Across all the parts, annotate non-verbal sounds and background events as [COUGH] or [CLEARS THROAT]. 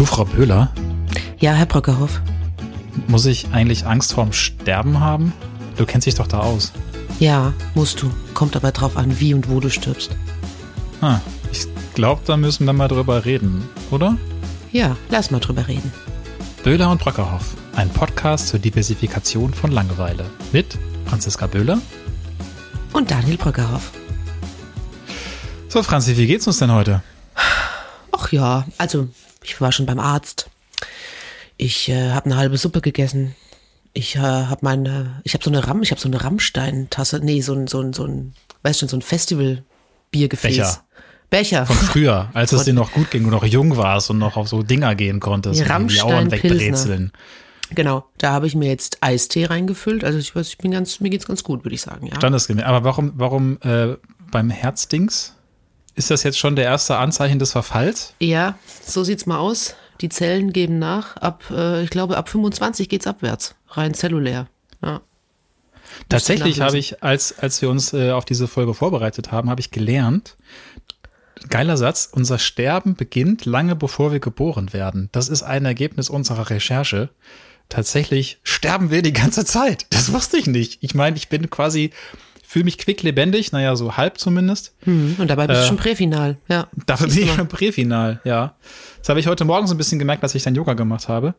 Du, Frau Böhler, Ja, Herr Brockerhoff. muss ich eigentlich Angst vorm Sterben haben? Du kennst dich doch da aus. Ja, musst du. Kommt aber drauf an, wie und wo du stirbst. Ah, ich glaube, da müssen wir mal drüber reden, oder? Ja, lass mal drüber reden. Böhler und Brockerhoff, ein Podcast zur Diversifikation von Langeweile. Mit Franziska Böhler. Und Daniel Brockerhoff. So, Franzi, wie geht's uns denn heute? Ach ja, also, ich war schon beim Arzt. Ich äh, habe eine halbe Suppe gegessen. Ich äh, habe meine, ich habe so eine Ram, ich habe so eine Rammstein-Tasse, nee, so ein, so ein, so ein, weißt schon, so ein Festival-Biergefäß. Becher. Becher. Von früher, als es dir noch gut ging und noch jung warst und noch auf so Dinger gehen konntest. Die und die Auern wegbrezeln. Genau, da habe ich mir jetzt Eistee reingefüllt. Also ich weiß, ich bin ganz, mir geht's ganz gut, würde ich sagen, ja. Standesgemäß. Aber warum, warum äh, beim Herzdings? Ist das jetzt schon der erste Anzeichen des Verfalls? Ja, so sieht's mal aus. Die Zellen geben nach. Ab, äh, ich glaube, ab 25 geht's abwärts. Rein zellulär. Ja. Tatsächlich habe ich, als, als wir uns äh, auf diese Folge vorbereitet haben, habe ich gelernt, geiler Satz, unser Sterben beginnt lange bevor wir geboren werden. Das ist ein Ergebnis unserer Recherche. Tatsächlich sterben wir die ganze Zeit. Das wusste ich nicht. Ich meine, ich bin quasi, fühle mich quicklebendig, naja, so halb zumindest. Hm, und dabei bist Äh, du schon Präfinal. Ja. Dafür bin ich schon Präfinal, ja. Das habe ich heute Morgen so ein bisschen gemerkt, als ich dann Yoga gemacht habe.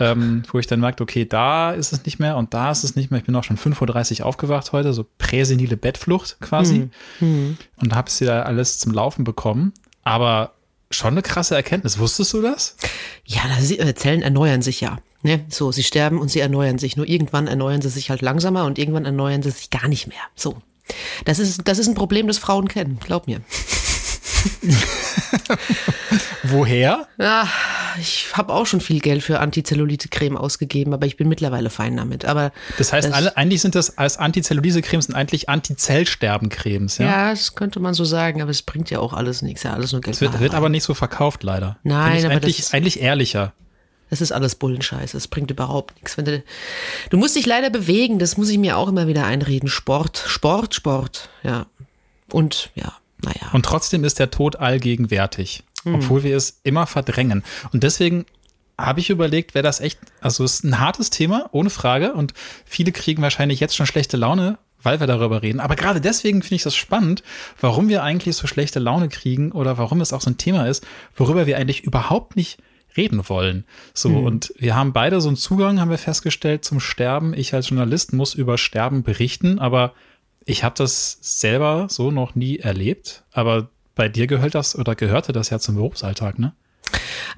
Ähm, wo ich dann merkte, okay, da ist es nicht mehr und da ist es nicht mehr. Ich bin auch schon 5.30 Uhr aufgewacht heute, so präsenile Bettflucht quasi. Hm, Und habe es wieder alles zum Laufen bekommen. Aber schon eine krasse Erkenntnis. Wusstest du das? Ja, sie, äh, Zellen erneuern sich ja. Ne? So, sie sterben und sie erneuern sich. Nur irgendwann erneuern sie sich halt langsamer und irgendwann erneuern sie sich gar nicht mehr. So. Das ist, das ist ein Problem, das Frauen kennen. Glaub mir. [LAUGHS] Woher? Ja, ich habe auch schon viel Geld für Antizellulite-Creme ausgegeben, aber ich bin mittlerweile fein damit. Aber Das heißt, Das- alle, eigentlich sind das als Antizellulise-Cremes sind eigentlich Antizellsterben-Cremes, ja? ja. das könnte man so sagen, aber es bringt ja auch alles nichts. Ja, alles nur Geld. Das wird, wird aber nicht so verkauft, leider. Nein, aber das eigentlich, ist- eigentlich ehrlicher. Das ist alles Bullenscheiß. Das bringt überhaupt nichts. Wenn du, du musst dich leider bewegen. Das muss ich mir auch immer wieder einreden. Sport, Sport, Sport. Ja. Und ja, naja. Und trotzdem ist der Tod allgegenwärtig, obwohl wir es immer verdrängen. Und deswegen habe ich überlegt, wäre das echt, also es ist ein hartes Thema, ohne Frage. Und viele kriegen wahrscheinlich jetzt schon schlechte Laune, weil wir darüber reden. Aber gerade deswegen finde ich das spannend, warum wir eigentlich so schlechte Laune kriegen oder warum es auch so ein Thema ist, worüber wir eigentlich überhaupt nicht reden wollen. So, und wir haben beide so einen Zugang, haben wir festgestellt, zum Sterben. Ich als Journalist muss über Sterben berichten, aber ich habe das selber so noch nie erlebt. Aber bei dir gehört das oder gehörte das ja zum Berufsalltag, ne?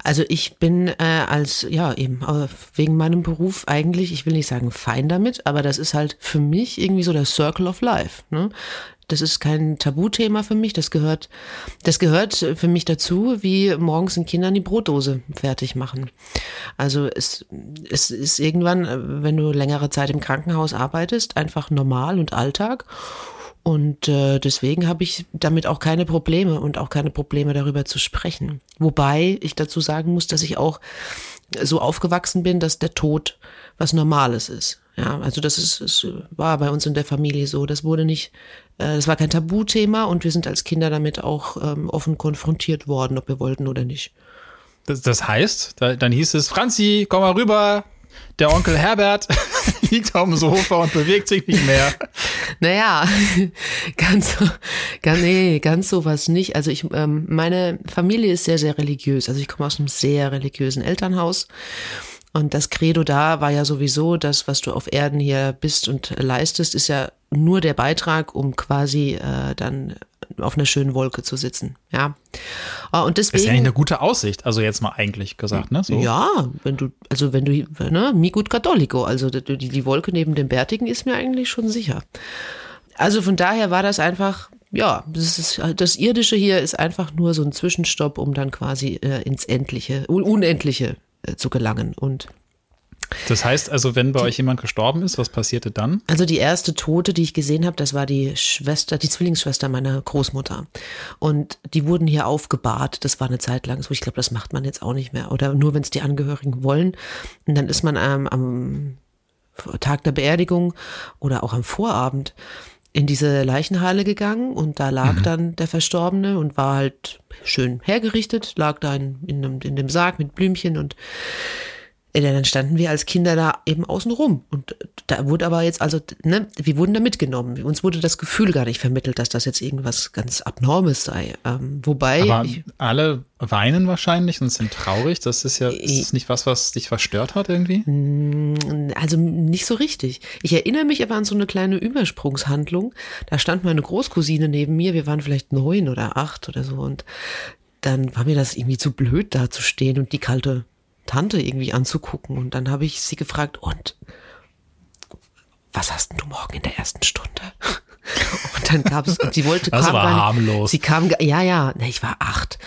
Also ich bin äh, als, ja, eben äh, wegen meinem Beruf eigentlich, ich will nicht sagen fein damit, aber das ist halt für mich irgendwie so der Circle of Life. Ne? Das ist kein Tabuthema für mich, das gehört, das gehört für mich dazu, wie morgens den Kindern die Brotdose fertig machen. Also es, es ist irgendwann, äh, wenn du längere Zeit im Krankenhaus arbeitest, einfach normal und Alltag. Und äh, deswegen habe ich damit auch keine Probleme und auch keine Probleme darüber zu sprechen. Wobei ich dazu sagen muss, dass ich auch so aufgewachsen bin, dass der Tod was Normales ist. Ja, also das ist, es war bei uns in der Familie so. Das wurde nicht, äh, das war kein Tabuthema und wir sind als Kinder damit auch ähm, offen konfrontiert worden, ob wir wollten oder nicht. Das, das heißt, da, dann hieß es, Franzi, komm mal rüber. Der Onkel Herbert [LAUGHS] liegt auf dem Sofa und bewegt sich nicht mehr. [LAUGHS] Naja, [LAUGHS] ganz so, ganz, nee, ganz sowas nicht. Also ich, ähm, meine Familie ist sehr, sehr religiös. Also ich komme aus einem sehr religiösen Elternhaus. Und das Credo da war ja sowieso, das, was du auf Erden hier bist und leistest, ist ja nur der Beitrag, um quasi äh, dann auf einer schönen Wolke zu sitzen. Ja. Äh, Und Das ist ja deswegen. eine gute Aussicht, also jetzt mal eigentlich gesagt, ne? So. Ja, wenn du, also wenn du, ne, mi gut cattolico, also die, die Wolke neben dem Bärtigen ist mir eigentlich schon sicher. Also von daher war das einfach, ja, das, ist, das Irdische hier ist einfach nur so ein Zwischenstopp, um dann quasi äh, ins Endliche, Un- Unendliche zu gelangen. Und Das heißt also, wenn bei euch jemand gestorben ist, was passierte dann? Also die erste Tote, die ich gesehen habe, das war die Schwester, die Zwillingsschwester meiner Großmutter. Und die wurden hier aufgebahrt. Das war eine Zeit lang so. Ich glaube, das macht man jetzt auch nicht mehr. Oder nur, wenn es die Angehörigen wollen. Und dann ist man ähm, am Tag der Beerdigung oder auch am Vorabend in diese Leichenhalle gegangen und da lag mhm. dann der Verstorbene und war halt schön hergerichtet, lag da in, in, dem, in dem Sarg mit Blümchen und dann standen wir als Kinder da eben außen rum. Und da wurde aber jetzt, also, ne, wir wurden da mitgenommen. Uns wurde das Gefühl gar nicht vermittelt, dass das jetzt irgendwas ganz Abnormes sei. Ähm, wobei. Aber ich, alle weinen wahrscheinlich und sind traurig. Das ist ja, ist das nicht was, was dich verstört hat irgendwie? Mm, also nicht so richtig. Ich erinnere mich aber an so eine kleine Übersprungshandlung. Da stand meine Großcousine neben mir. Wir waren vielleicht neun oder acht oder so. Und dann war mir das irgendwie zu blöd, da zu stehen und die kalte Tante irgendwie anzugucken. Und dann habe ich sie gefragt, und was hast denn du morgen in der ersten Stunde? [LAUGHS] Und dann gab es, sie wollte, das kam war harmlos. Sie kam, ja, ja, ne, ich war acht.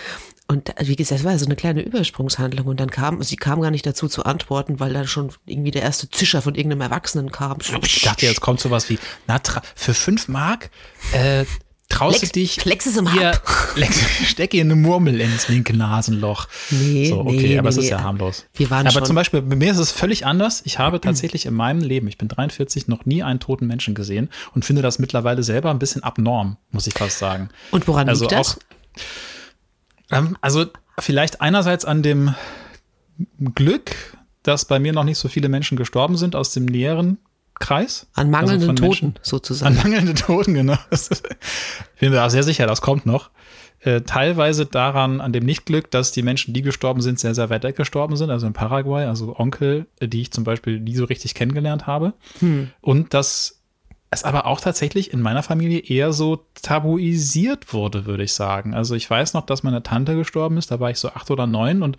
Und wie gesagt, es war so eine kleine Übersprungshandlung und dann kam, sie kam gar nicht dazu zu antworten, weil dann schon irgendwie der erste Zischer von irgendeinem Erwachsenen kam. Ich dachte, jetzt kommt sowas wie, na, für fünf Mark, äh, Traust Lex, du dich? Lex es im hier, [LAUGHS] Lex, steck ihr eine Murmel ins linke Nasenloch. Nee, so, okay, nee, aber nee, es ist ja harmlos. Wir waren aber schon zum Beispiel, bei mir ist es völlig anders. Ich habe tatsächlich in meinem Leben, ich bin 43, noch nie einen toten Menschen gesehen und finde das mittlerweile selber ein bisschen abnorm, muss ich fast sagen. Und woran also liegt das? Auch, ähm, also vielleicht einerseits an dem Glück, dass bei mir noch nicht so viele Menschen gestorben sind aus dem näheren Kreis. An mangelnden also Toten sozusagen. An mangelnden Toten, genau. Ich bin mir auch sehr sicher, das kommt noch. Äh, teilweise daran, an dem Nichtglück, dass die Menschen, die gestorben sind, sehr, sehr weit weg gestorben sind, also in Paraguay, also Onkel, die ich zum Beispiel nie so richtig kennengelernt habe. Hm. Und dass es aber auch tatsächlich in meiner Familie eher so tabuisiert wurde, würde ich sagen. Also ich weiß noch, dass meine Tante gestorben ist, da war ich so acht oder neun und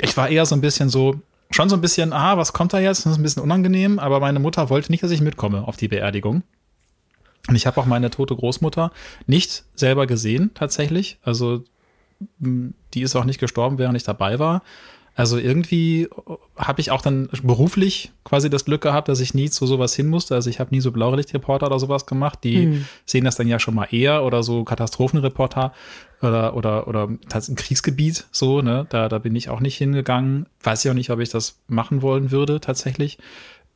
ich war eher so ein bisschen so, schon so ein bisschen, ah, was kommt da jetzt? Das ist ein bisschen unangenehm, aber meine Mutter wollte nicht, dass ich mitkomme auf die Beerdigung. Und ich habe auch meine tote Großmutter nicht selber gesehen, tatsächlich. Also, die ist auch nicht gestorben, während ich dabei war. Also irgendwie habe ich auch dann beruflich quasi das Glück gehabt, dass ich nie zu sowas hin musste. Also ich habe nie so Blaulichtreporter oder sowas gemacht. Die Hm. sehen das dann ja schon mal eher oder so Katastrophenreporter oder oder oder das im Kriegsgebiet so. Ne, da da bin ich auch nicht hingegangen. Weiß ich auch nicht, ob ich das machen wollen würde tatsächlich.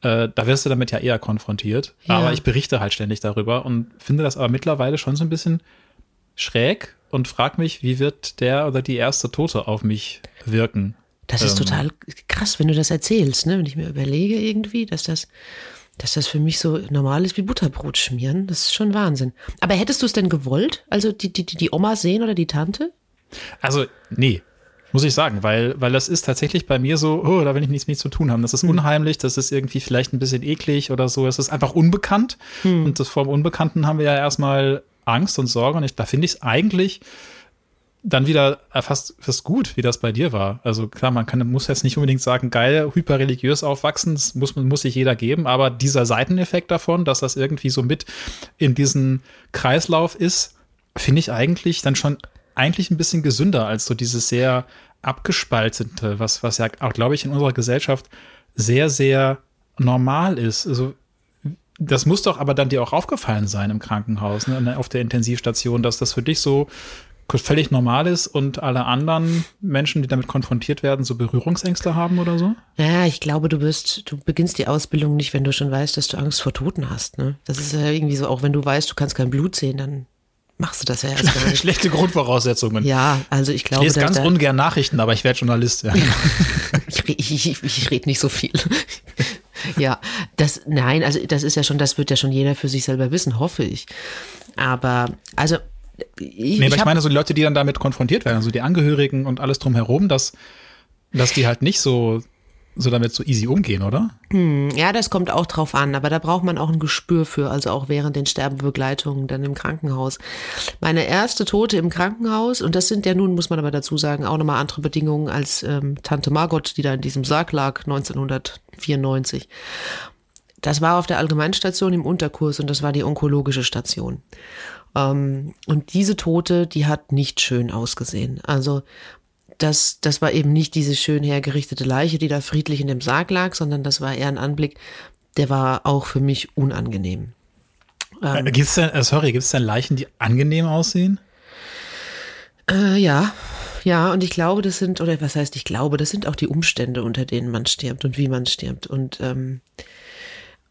Äh, da wirst du damit ja eher konfrontiert. Ja. Aber ich berichte halt ständig darüber und finde das aber mittlerweile schon so ein bisschen schräg und frag mich, wie wird der oder die erste Tote auf mich wirken? Das ist Ähm. total krass, wenn du das erzählst, ne? Wenn ich mir überlege irgendwie, dass das, dass das für mich so normal ist wie Butterbrot schmieren. Das ist schon Wahnsinn. Aber hättest du es denn gewollt? Also die, die, die Oma sehen oder die Tante? Also, nee, muss ich sagen, weil, weil das ist tatsächlich bei mir so, oh, da will ich nichts mit zu tun haben. Das ist unheimlich, das ist irgendwie vielleicht ein bisschen eklig oder so. Es ist einfach unbekannt. Und das vom Unbekannten haben wir ja erstmal Angst und Sorge. Und ich, da finde ich es eigentlich dann wieder fast, fast gut, wie das bei dir war. Also klar, man kann, muss jetzt nicht unbedingt sagen, geil, hyperreligiös aufwachsen, das muss, muss sich jeder geben, aber dieser Seiteneffekt davon, dass das irgendwie so mit in diesen Kreislauf ist, finde ich eigentlich dann schon eigentlich ein bisschen gesünder als so dieses sehr abgespaltete, was, was ja auch, glaube ich, in unserer Gesellschaft sehr, sehr normal ist. Also das muss doch aber dann dir auch aufgefallen sein im Krankenhaus, ne, auf der Intensivstation, dass das für dich so völlig normal ist und alle anderen Menschen, die damit konfrontiert werden, so Berührungsängste haben oder so? Ja, ich glaube, du bist, du beginnst die Ausbildung nicht, wenn du schon weißt, dass du Angst vor Toten hast. Ne? Das ist ja irgendwie so, auch wenn du weißt, du kannst kein Blut sehen, dann machst du das ja erst gar [LAUGHS] nicht. Schlechte Grundvoraussetzungen. Ja, also ich Ich glaube, lese da- ganz da- ungern Nachrichten, aber ich werde Journalist. Ja. [LAUGHS] ich, ich, ich, ich rede nicht so viel. [LAUGHS] ja, das, nein, also das ist ja schon, das wird ja schon jeder für sich selber wissen, hoffe ich. Aber, also, ich, Nee, aber ich meine, so die Leute, die dann damit konfrontiert werden, also die Angehörigen und alles drumherum, dass, dass die halt nicht so, so damit so easy umgehen, oder? Ja, das kommt auch drauf an, aber da braucht man auch ein Gespür für, also auch während den Sterbebegleitungen dann im Krankenhaus. Meine erste Tote im Krankenhaus, und das sind ja nun, muss man aber dazu sagen, auch nochmal andere Bedingungen als ähm, Tante Margot, die da in diesem Sarg lag 1994. Das war auf der Allgemeinstation im Unterkurs und das war die onkologische Station. Ähm, und diese Tote, die hat nicht schön ausgesehen. Also das, das war eben nicht diese schön hergerichtete Leiche, die da friedlich in dem Sarg lag, sondern das war eher ein Anblick, der war auch für mich unangenehm. Ähm. Gibt's denn, äh, sorry, gibt es denn Leichen, die angenehm aussehen? Äh, ja, ja, und ich glaube, das sind, oder was heißt ich glaube, das sind auch die Umstände, unter denen man stirbt und wie man stirbt. Und ähm,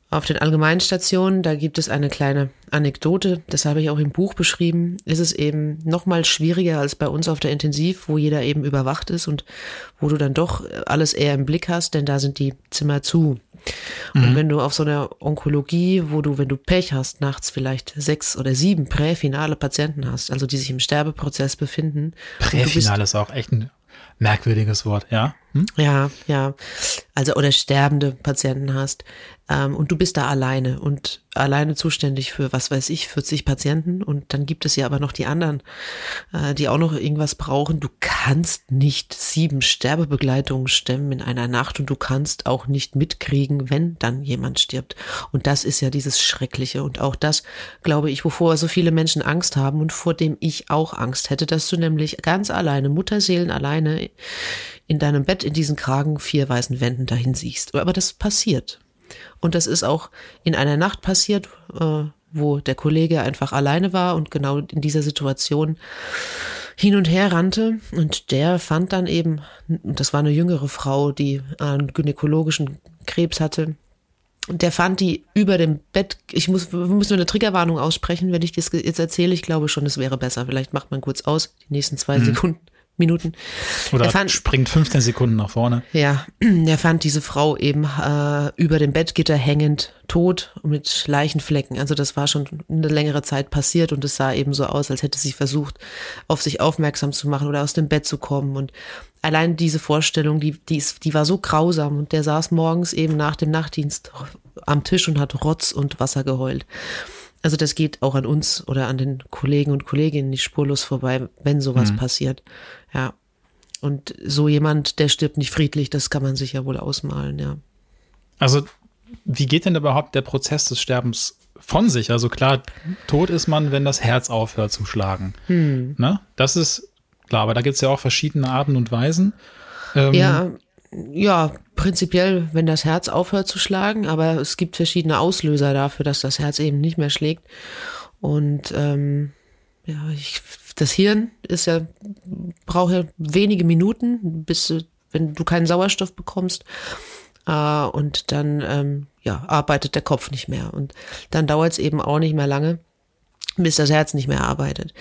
Auf den Allgemeinstationen, da gibt es eine kleine Anekdote, das habe ich auch im Buch beschrieben, ist es eben noch mal schwieriger als bei uns auf der Intensiv, wo jeder eben überwacht ist und wo du dann doch alles eher im Blick hast, denn da sind die Zimmer zu. Mhm. Und wenn du auf so einer Onkologie, wo du, wenn du Pech hast, nachts vielleicht sechs oder sieben präfinale Patienten hast, also die sich im Sterbeprozess befinden. Präfinal ist auch echt ein merkwürdiges Wort, ja? Hm? Ja, ja. Also oder sterbende Patienten hast, ähm, und du bist da alleine und alleine zuständig für, was weiß ich, 40 Patienten. Und dann gibt es ja aber noch die anderen, äh, die auch noch irgendwas brauchen. Du kannst nicht sieben Sterbebegleitungen stemmen in einer Nacht und du kannst auch nicht mitkriegen, wenn dann jemand stirbt. Und das ist ja dieses Schreckliche. Und auch das, glaube ich, wovor so viele Menschen Angst haben und vor dem ich auch Angst hätte, dass du nämlich ganz alleine, Mutterseelen alleine in deinem Bett in diesen Kragen vier weißen Wänden dahin siehst. Aber das passiert. Und das ist auch in einer Nacht passiert, äh, wo der Kollege einfach alleine war und genau in dieser Situation hin und her rannte. Und der fand dann eben, das war eine jüngere Frau, die einen gynäkologischen Krebs hatte. Und der fand die über dem Bett, ich muss, wir müssen eine Triggerwarnung aussprechen, wenn ich das jetzt erzähle. Ich glaube schon, es wäre besser. Vielleicht macht man kurz aus, die nächsten zwei mhm. Sekunden. Minuten. Oder fand, springt 15 Sekunden nach vorne. Ja, [CLEARS THROAT] er fand diese Frau eben äh, über dem Bettgitter hängend, tot mit Leichenflecken. Also das war schon eine längere Zeit passiert und es sah eben so aus, als hätte sie versucht, auf sich aufmerksam zu machen oder aus dem Bett zu kommen. Und allein diese Vorstellung, die, die, ist, die war so grausam. Und der saß morgens eben nach dem Nachtdienst am Tisch und hat Rotz und Wasser geheult. Also das geht auch an uns oder an den Kollegen und Kolleginnen nicht spurlos vorbei, wenn sowas mhm. passiert. Ja. Und so jemand, der stirbt nicht friedlich, das kann man sich ja wohl ausmalen, ja. Also, wie geht denn überhaupt der Prozess des Sterbens von sich? Also klar, tot ist man, wenn das Herz aufhört zu schlagen. Hm. Ne? Das ist klar, aber da gibt es ja auch verschiedene Arten und Weisen. Ähm, ja, ja, prinzipiell, wenn das Herz aufhört zu schlagen, aber es gibt verschiedene Auslöser dafür, dass das Herz eben nicht mehr schlägt. Und ähm, ja, ich, das Hirn ist ja, braucht ja wenige Minuten, bis wenn du keinen Sauerstoff bekommst. Äh, und dann ähm, ja, arbeitet der Kopf nicht mehr. Und dann dauert es eben auch nicht mehr lange, bis das Herz nicht mehr arbeitet.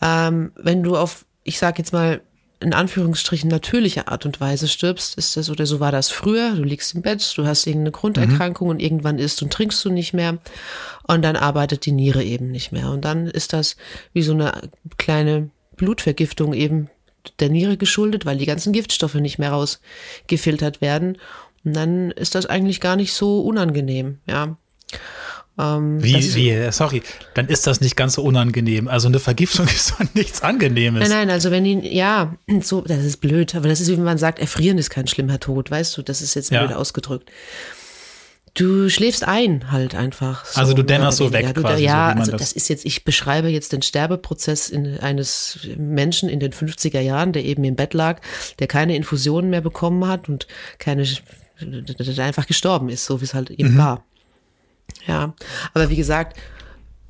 Ähm, wenn du auf, ich sag jetzt mal, in Anführungsstrichen natürliche Art und Weise stirbst, ist das oder so war das früher. Du liegst im Bett, du hast irgendeine Grunderkrankung mhm. und irgendwann isst und trinkst du nicht mehr und dann arbeitet die Niere eben nicht mehr und dann ist das wie so eine kleine Blutvergiftung eben der Niere geschuldet, weil die ganzen Giftstoffe nicht mehr rausgefiltert werden und dann ist das eigentlich gar nicht so unangenehm, ja. Ähm, wie, wie, sorry, dann ist das nicht ganz so unangenehm. Also eine Vergiftung [LAUGHS] ist doch nichts Angenehmes. Nein, nein, also wenn ihn, ja, so, das ist blöd, aber das ist wie man sagt, erfrieren ist kein schlimmer Tod, weißt du, das ist jetzt ja. blöd ausgedrückt. Du schläfst ein halt einfach. So, also du dämmerst so weg du, quasi. Ja, so, also das, das, ist jetzt, ich beschreibe jetzt den Sterbeprozess in, eines Menschen in den 50er Jahren, der eben im Bett lag, der keine Infusionen mehr bekommen hat und keine, der einfach gestorben ist, so wie es halt eben mhm. war. Ja, aber wie gesagt,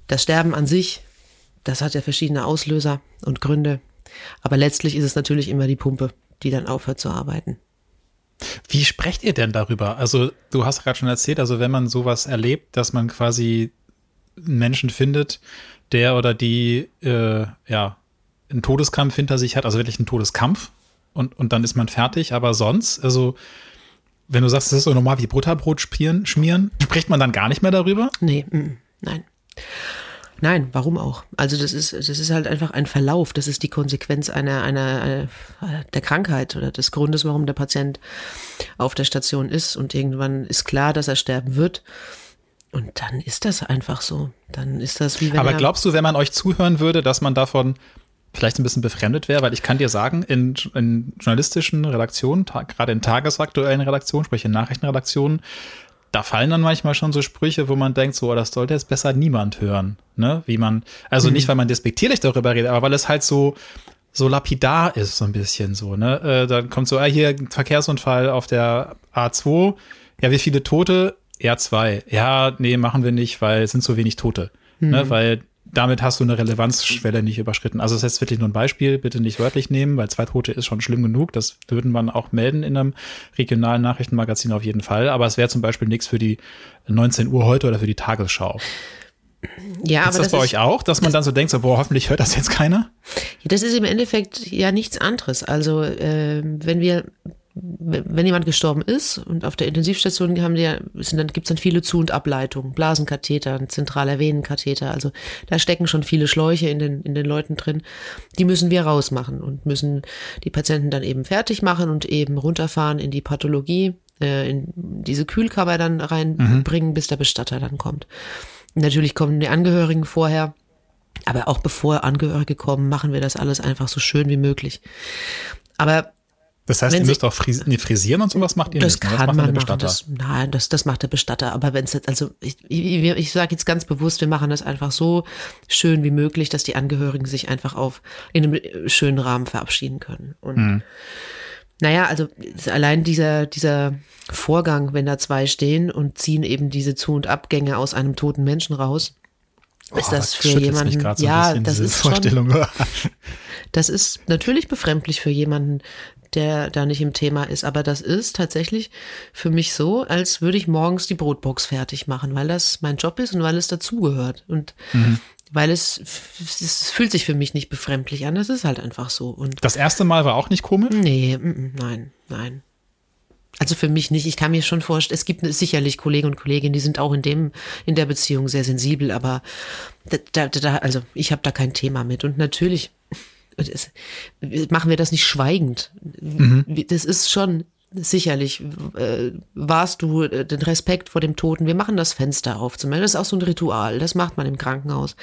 das Sterben an sich, das hat ja verschiedene Auslöser und Gründe. Aber letztlich ist es natürlich immer die Pumpe, die dann aufhört zu arbeiten. Wie sprecht ihr denn darüber? Also, du hast gerade schon erzählt, also wenn man sowas erlebt, dass man quasi einen Menschen findet, der oder die äh, ja einen Todeskampf hinter sich hat, also wirklich einen Todeskampf und, und dann ist man fertig, aber sonst, also wenn du sagst, das ist so normal wie Butterbrot schmieren, schmieren, spricht man dann gar nicht mehr darüber? Nee, mm, nein. Nein, warum auch? Also das ist, das ist halt einfach ein Verlauf. Das ist die Konsequenz einer, einer, einer der Krankheit oder des Grundes, warum der Patient auf der Station ist. Und irgendwann ist klar, dass er sterben wird. Und dann ist das einfach so. Dann ist das wie wenn. Aber glaubst du, wenn man euch zuhören würde, dass man davon vielleicht ein bisschen befremdet wäre, weil ich kann dir sagen, in, in journalistischen Redaktionen, gerade in tagesaktuellen Redaktionen, sprich in Nachrichtenredaktionen, da fallen dann manchmal schon so Sprüche, wo man denkt, so, oh, das sollte jetzt besser niemand hören, ne? Wie man, also mhm. nicht, weil man despektierlich darüber redet, aber weil es halt so, so lapidar ist, so ein bisschen so, ne? Äh, dann kommt so, ah, hier, Verkehrsunfall auf der A2, ja, wie viele Tote? Ja, zwei. Ja, nee, machen wir nicht, weil es sind so wenig Tote, ne? mhm. ne? Weil damit hast du eine Relevanzschwelle nicht überschritten. Also das ist jetzt wirklich nur ein Beispiel, bitte nicht wörtlich nehmen, weil zwei Tote ist schon schlimm genug. Das würden man auch melden in einem regionalen Nachrichtenmagazin auf jeden Fall. Aber es wäre zum Beispiel nichts für die 19 Uhr heute oder für die Tagesschau. Ja, ist aber das, das bei ist, euch auch, dass man das, dann so denkt, so, boah, hoffentlich hört das jetzt keiner? Das ist im Endeffekt ja nichts anderes. Also äh, wenn wir wenn jemand gestorben ist und auf der Intensivstation haben die, sind dann gibt's dann viele Zu- und Ableitungen, Blasenkatheter, zentraler Venenkatheter. Also da stecken schon viele Schläuche in den in den Leuten drin. Die müssen wir rausmachen und müssen die Patienten dann eben fertig machen und eben runterfahren in die Pathologie, äh, in diese Kühlkammer dann reinbringen, mhm. bis der Bestatter dann kommt. Natürlich kommen die Angehörigen vorher. Aber auch bevor Angehörige kommen, machen wir das alles einfach so schön wie möglich. Aber das heißt, ihr müsst auch fris nee, frisieren und sowas macht ihr das nicht. Ne? Kann das man machen. Das, nein, das, das macht der Bestatter. Aber wenn es jetzt, also ich, ich, ich sage jetzt ganz bewusst, wir machen das einfach so schön wie möglich, dass die Angehörigen sich einfach auf in einem schönen Rahmen verabschieden können. Und mhm. naja, also allein dieser, dieser Vorgang, wenn da zwei stehen und ziehen eben diese Zu- und Abgänge aus einem toten Menschen raus, ist oh, das für jemanden, so ja, das ist Vorstellung. schon, [LAUGHS] das ist natürlich befremdlich für jemanden, der da nicht im Thema ist. Aber das ist tatsächlich für mich so, als würde ich morgens die Brotbox fertig machen, weil das mein Job ist und weil es dazugehört. Und mhm. weil es, es fühlt sich für mich nicht befremdlich an. Das ist halt einfach so. Und das erste Mal war auch nicht komisch? Nee, nein, nein. Also für mich nicht. Ich kann mir schon vorstellen, es gibt sicherlich Kollegen und Kolleginnen, die sind auch in dem, in der Beziehung sehr sensibel, aber da, da, also ich habe da kein Thema mit. Und natürlich machen wir das nicht schweigend. Mhm. Das ist schon sicherlich, äh, warst du äh, den Respekt vor dem Toten. Wir machen das Fenster auf. Zum Beispiel. Das ist auch so ein Ritual. Das macht man im Krankenhaus.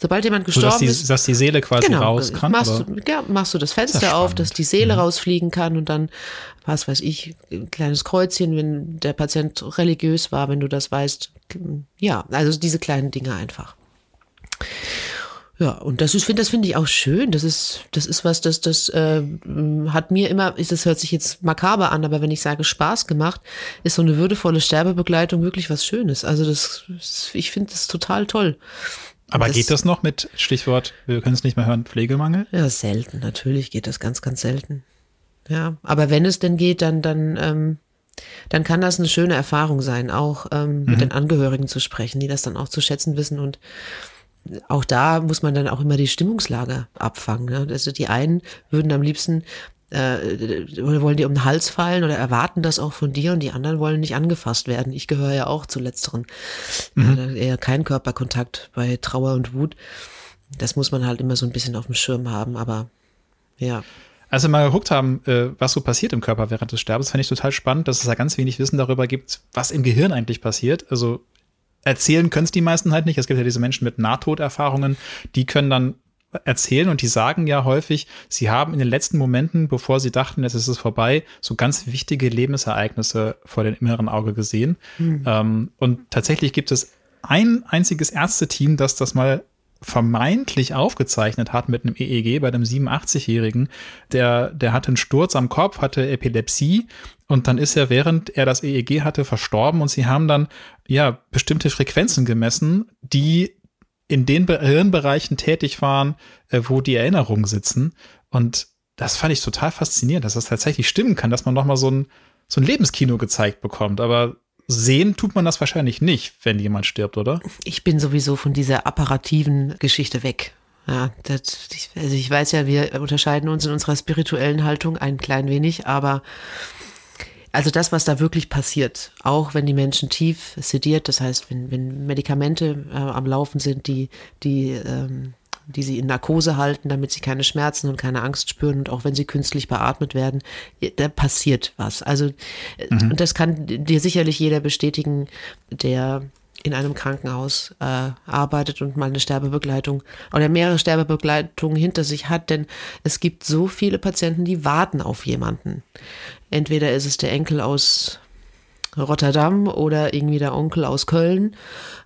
Sobald jemand gestorben so, dass die, ist. Dass die Seele quasi genau, raus kann. Machst, du, ja, machst du das Fenster das auf, dass die Seele mhm. rausfliegen kann und dann, was weiß ich, ein kleines Kreuzchen, wenn der Patient religiös war, wenn du das weißt. Ja, also diese kleinen Dinge einfach. Ja, und das ist, finde das finde ich auch schön. Das ist, das ist was, das, das äh, hat mir immer, ist, das hört sich jetzt makaber an, aber wenn ich sage Spaß gemacht, ist so eine würdevolle Sterbebegleitung wirklich was Schönes. Also das, ich finde das total toll. Aber das, geht das noch mit Stichwort, wir können es nicht mehr hören, Pflegemangel? Ja, selten. Natürlich geht das ganz, ganz selten. Ja, aber wenn es denn geht, dann, dann, ähm, dann kann das eine schöne Erfahrung sein, auch ähm, mhm. mit den Angehörigen zu sprechen, die das dann auch zu schätzen wissen und auch da muss man dann auch immer die Stimmungslage abfangen. Ne? Also die einen würden am liebsten äh, wollen dir um den Hals fallen oder erwarten das auch von dir und die anderen wollen nicht angefasst werden. Ich gehöre ja auch zu letzteren. Mhm. Äh, eher kein Körperkontakt bei Trauer und Wut. Das muss man halt immer so ein bisschen auf dem Schirm haben, aber ja. Als wir mal geguckt haben, äh, was so passiert im Körper während des Sterbens, fand ich total spannend, dass es da ganz wenig Wissen darüber gibt, was im Gehirn eigentlich passiert. Also erzählen können es die meisten halt nicht. Es gibt ja diese Menschen mit Nahtoderfahrungen, die können dann erzählen und die sagen ja häufig, sie haben in den letzten Momenten, bevor sie dachten, jetzt ist es vorbei, so ganz wichtige Lebensereignisse vor dem inneren Auge gesehen. Mhm. Ähm, und tatsächlich gibt es ein einziges Ärzteteam, das das mal vermeintlich aufgezeichnet hat mit einem EEG bei einem 87-Jährigen. Der, der hatte einen Sturz am Kopf, hatte Epilepsie und dann ist er, während er das EEG hatte, verstorben und sie haben dann ja bestimmte Frequenzen gemessen, die in den Hirnbereichen tätig waren, äh, wo die Erinnerungen sitzen. Und das fand ich total faszinierend, dass das tatsächlich stimmen kann, dass man nochmal so ein, so ein Lebenskino gezeigt bekommt. Aber sehen tut man das wahrscheinlich nicht, wenn jemand stirbt, oder? Ich bin sowieso von dieser apparativen Geschichte weg. Ja, das, also ich weiß ja, wir unterscheiden uns in unserer spirituellen Haltung ein klein wenig, aber also das, was da wirklich passiert, auch wenn die Menschen tief sediert, das heißt, wenn, wenn Medikamente äh, am Laufen sind, die, die, ähm, die sie in Narkose halten, damit sie keine Schmerzen und keine Angst spüren und auch wenn sie künstlich beatmet werden, da passiert was. Also, äh, mhm. und das kann dir sicherlich jeder bestätigen, der in einem Krankenhaus äh, arbeitet und mal eine Sterbebegleitung oder mehrere Sterbebegleitungen hinter sich hat, denn es gibt so viele Patienten, die warten auf jemanden. Entweder ist es der Enkel aus Rotterdam oder irgendwie der Onkel aus Köln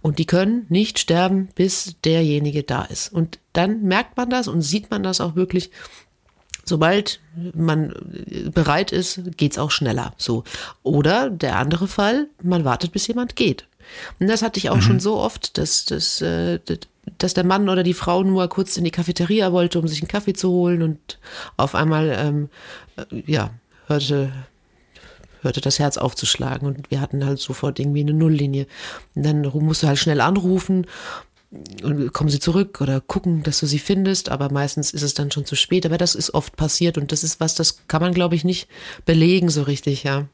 und die können nicht sterben, bis derjenige da ist. Und dann merkt man das und sieht man das auch wirklich. Sobald man bereit ist, geht's auch schneller. So. Oder der andere Fall, man wartet, bis jemand geht. Und das hatte ich auch mhm. schon so oft, dass, dass, äh, dass der Mann oder die Frau nur kurz in die Cafeteria wollte, um sich einen Kaffee zu holen und auf einmal, ähm, äh, ja, hörte, hörte das Herz aufzuschlagen und wir hatten halt sofort irgendwie eine Nulllinie. Und dann musst du halt schnell anrufen und kommen sie zurück oder gucken, dass du sie findest, aber meistens ist es dann schon zu spät. Aber das ist oft passiert und das ist was, das kann man, glaube ich, nicht belegen so richtig, ja.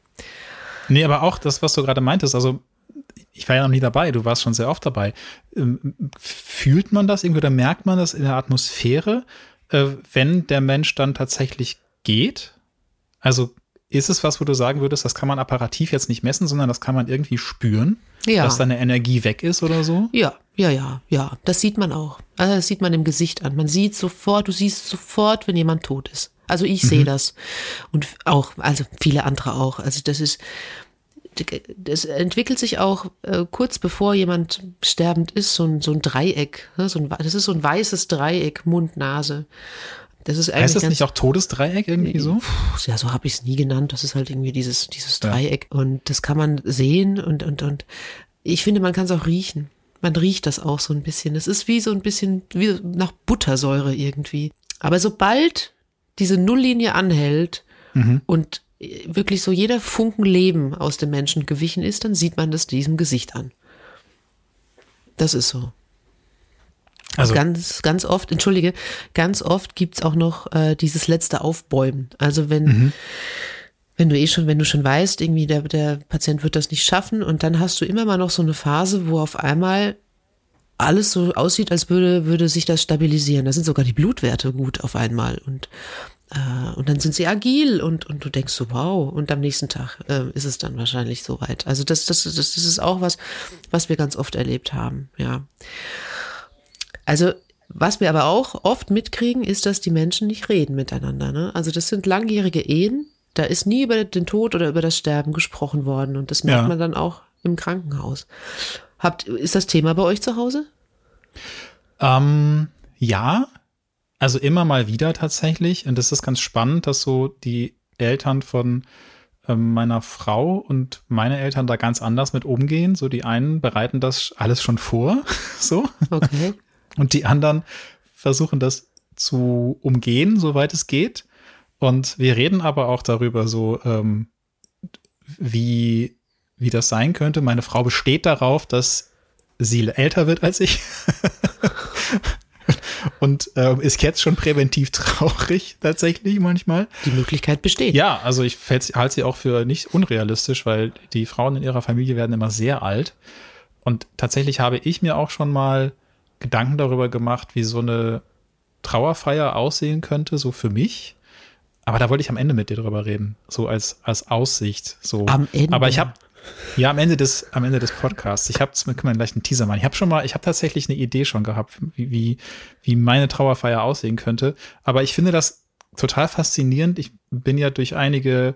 Nee, aber auch das, was du gerade meintest, also ich war ja noch nie dabei, du warst schon sehr oft dabei. Ähm, fühlt man das irgendwie oder merkt man das in der Atmosphäre, äh, wenn der Mensch dann tatsächlich geht? Also ist es was, wo du sagen würdest, das kann man apparativ jetzt nicht messen, sondern das kann man irgendwie spüren, ja. dass deine Energie weg ist oder so? Ja, ja, ja, ja. Das sieht man auch. Also das sieht man im Gesicht an. Man sieht sofort, du siehst sofort, wenn jemand tot ist. Also ich mhm. sehe das. Und auch, also viele andere auch. Also das ist, das entwickelt sich auch äh, kurz bevor jemand sterbend ist, so ein, so ein Dreieck. Ne? So ein, das ist so ein weißes Dreieck, Mund, Nase. Das ist eigentlich heißt das nicht auch Todesdreieck irgendwie so? Ja, so habe ich es nie genannt. Das ist halt irgendwie dieses, dieses Dreieck. Ja. Und das kann man sehen und, und, und ich finde, man kann es auch riechen. Man riecht das auch so ein bisschen. Es ist wie so ein bisschen wie nach Buttersäure irgendwie. Aber sobald diese Nulllinie anhält mhm. und wirklich so jeder Funken Leben aus dem Menschen gewichen ist, dann sieht man das diesem Gesicht an. Das ist so. Also ganz, ganz oft, entschuldige, ganz oft gibt's auch noch äh, dieses letzte Aufbäumen. Also wenn, mhm. wenn du eh schon, wenn du schon weißt, irgendwie der, der Patient wird das nicht schaffen und dann hast du immer mal noch so eine Phase, wo auf einmal alles so aussieht, als würde, würde sich das stabilisieren. Da sind sogar die Blutwerte gut auf einmal und äh, und dann sind sie agil und, und du denkst so, wow, und am nächsten Tag äh, ist es dann wahrscheinlich soweit. Also das, das, das, das ist auch was, was wir ganz oft erlebt haben, ja. Also was wir aber auch oft mitkriegen, ist, dass die Menschen nicht reden miteinander. Ne? Also das sind langjährige Ehen, da ist nie über den Tod oder über das Sterben gesprochen worden und das merkt ja. man dann auch im Krankenhaus. Habt, ist das Thema bei euch zu Hause? Ähm, ja, also immer mal wieder tatsächlich. Und das ist ganz spannend, dass so die Eltern von ähm, meiner Frau und meine Eltern da ganz anders mit umgehen. So die einen bereiten das alles schon vor, [LAUGHS] so. Okay. Und die anderen versuchen das zu umgehen, soweit es geht. Und wir reden aber auch darüber, so ähm, wie, wie das sein könnte. Meine Frau besteht darauf, dass sie älter wird als ich. [LAUGHS] und äh, ist jetzt schon präventiv traurig tatsächlich manchmal. Die Möglichkeit besteht. Ja, also ich halte sie auch für nicht unrealistisch, weil die Frauen in ihrer Familie werden immer sehr alt. Und tatsächlich habe ich mir auch schon mal Gedanken darüber gemacht, wie so eine Trauerfeier aussehen könnte, so für mich. Aber da wollte ich am Ende mit dir drüber reden, so als, als Aussicht. So. Am Ende. Aber ich habe ja, am Ende des, am Ende des Podcasts. Ich habe, wir gleich einen Teaser machen. Ich habe schon mal, ich habe tatsächlich eine Idee schon gehabt, wie, wie, wie meine Trauerfeier aussehen könnte. Aber ich finde das total faszinierend. Ich bin ja durch einige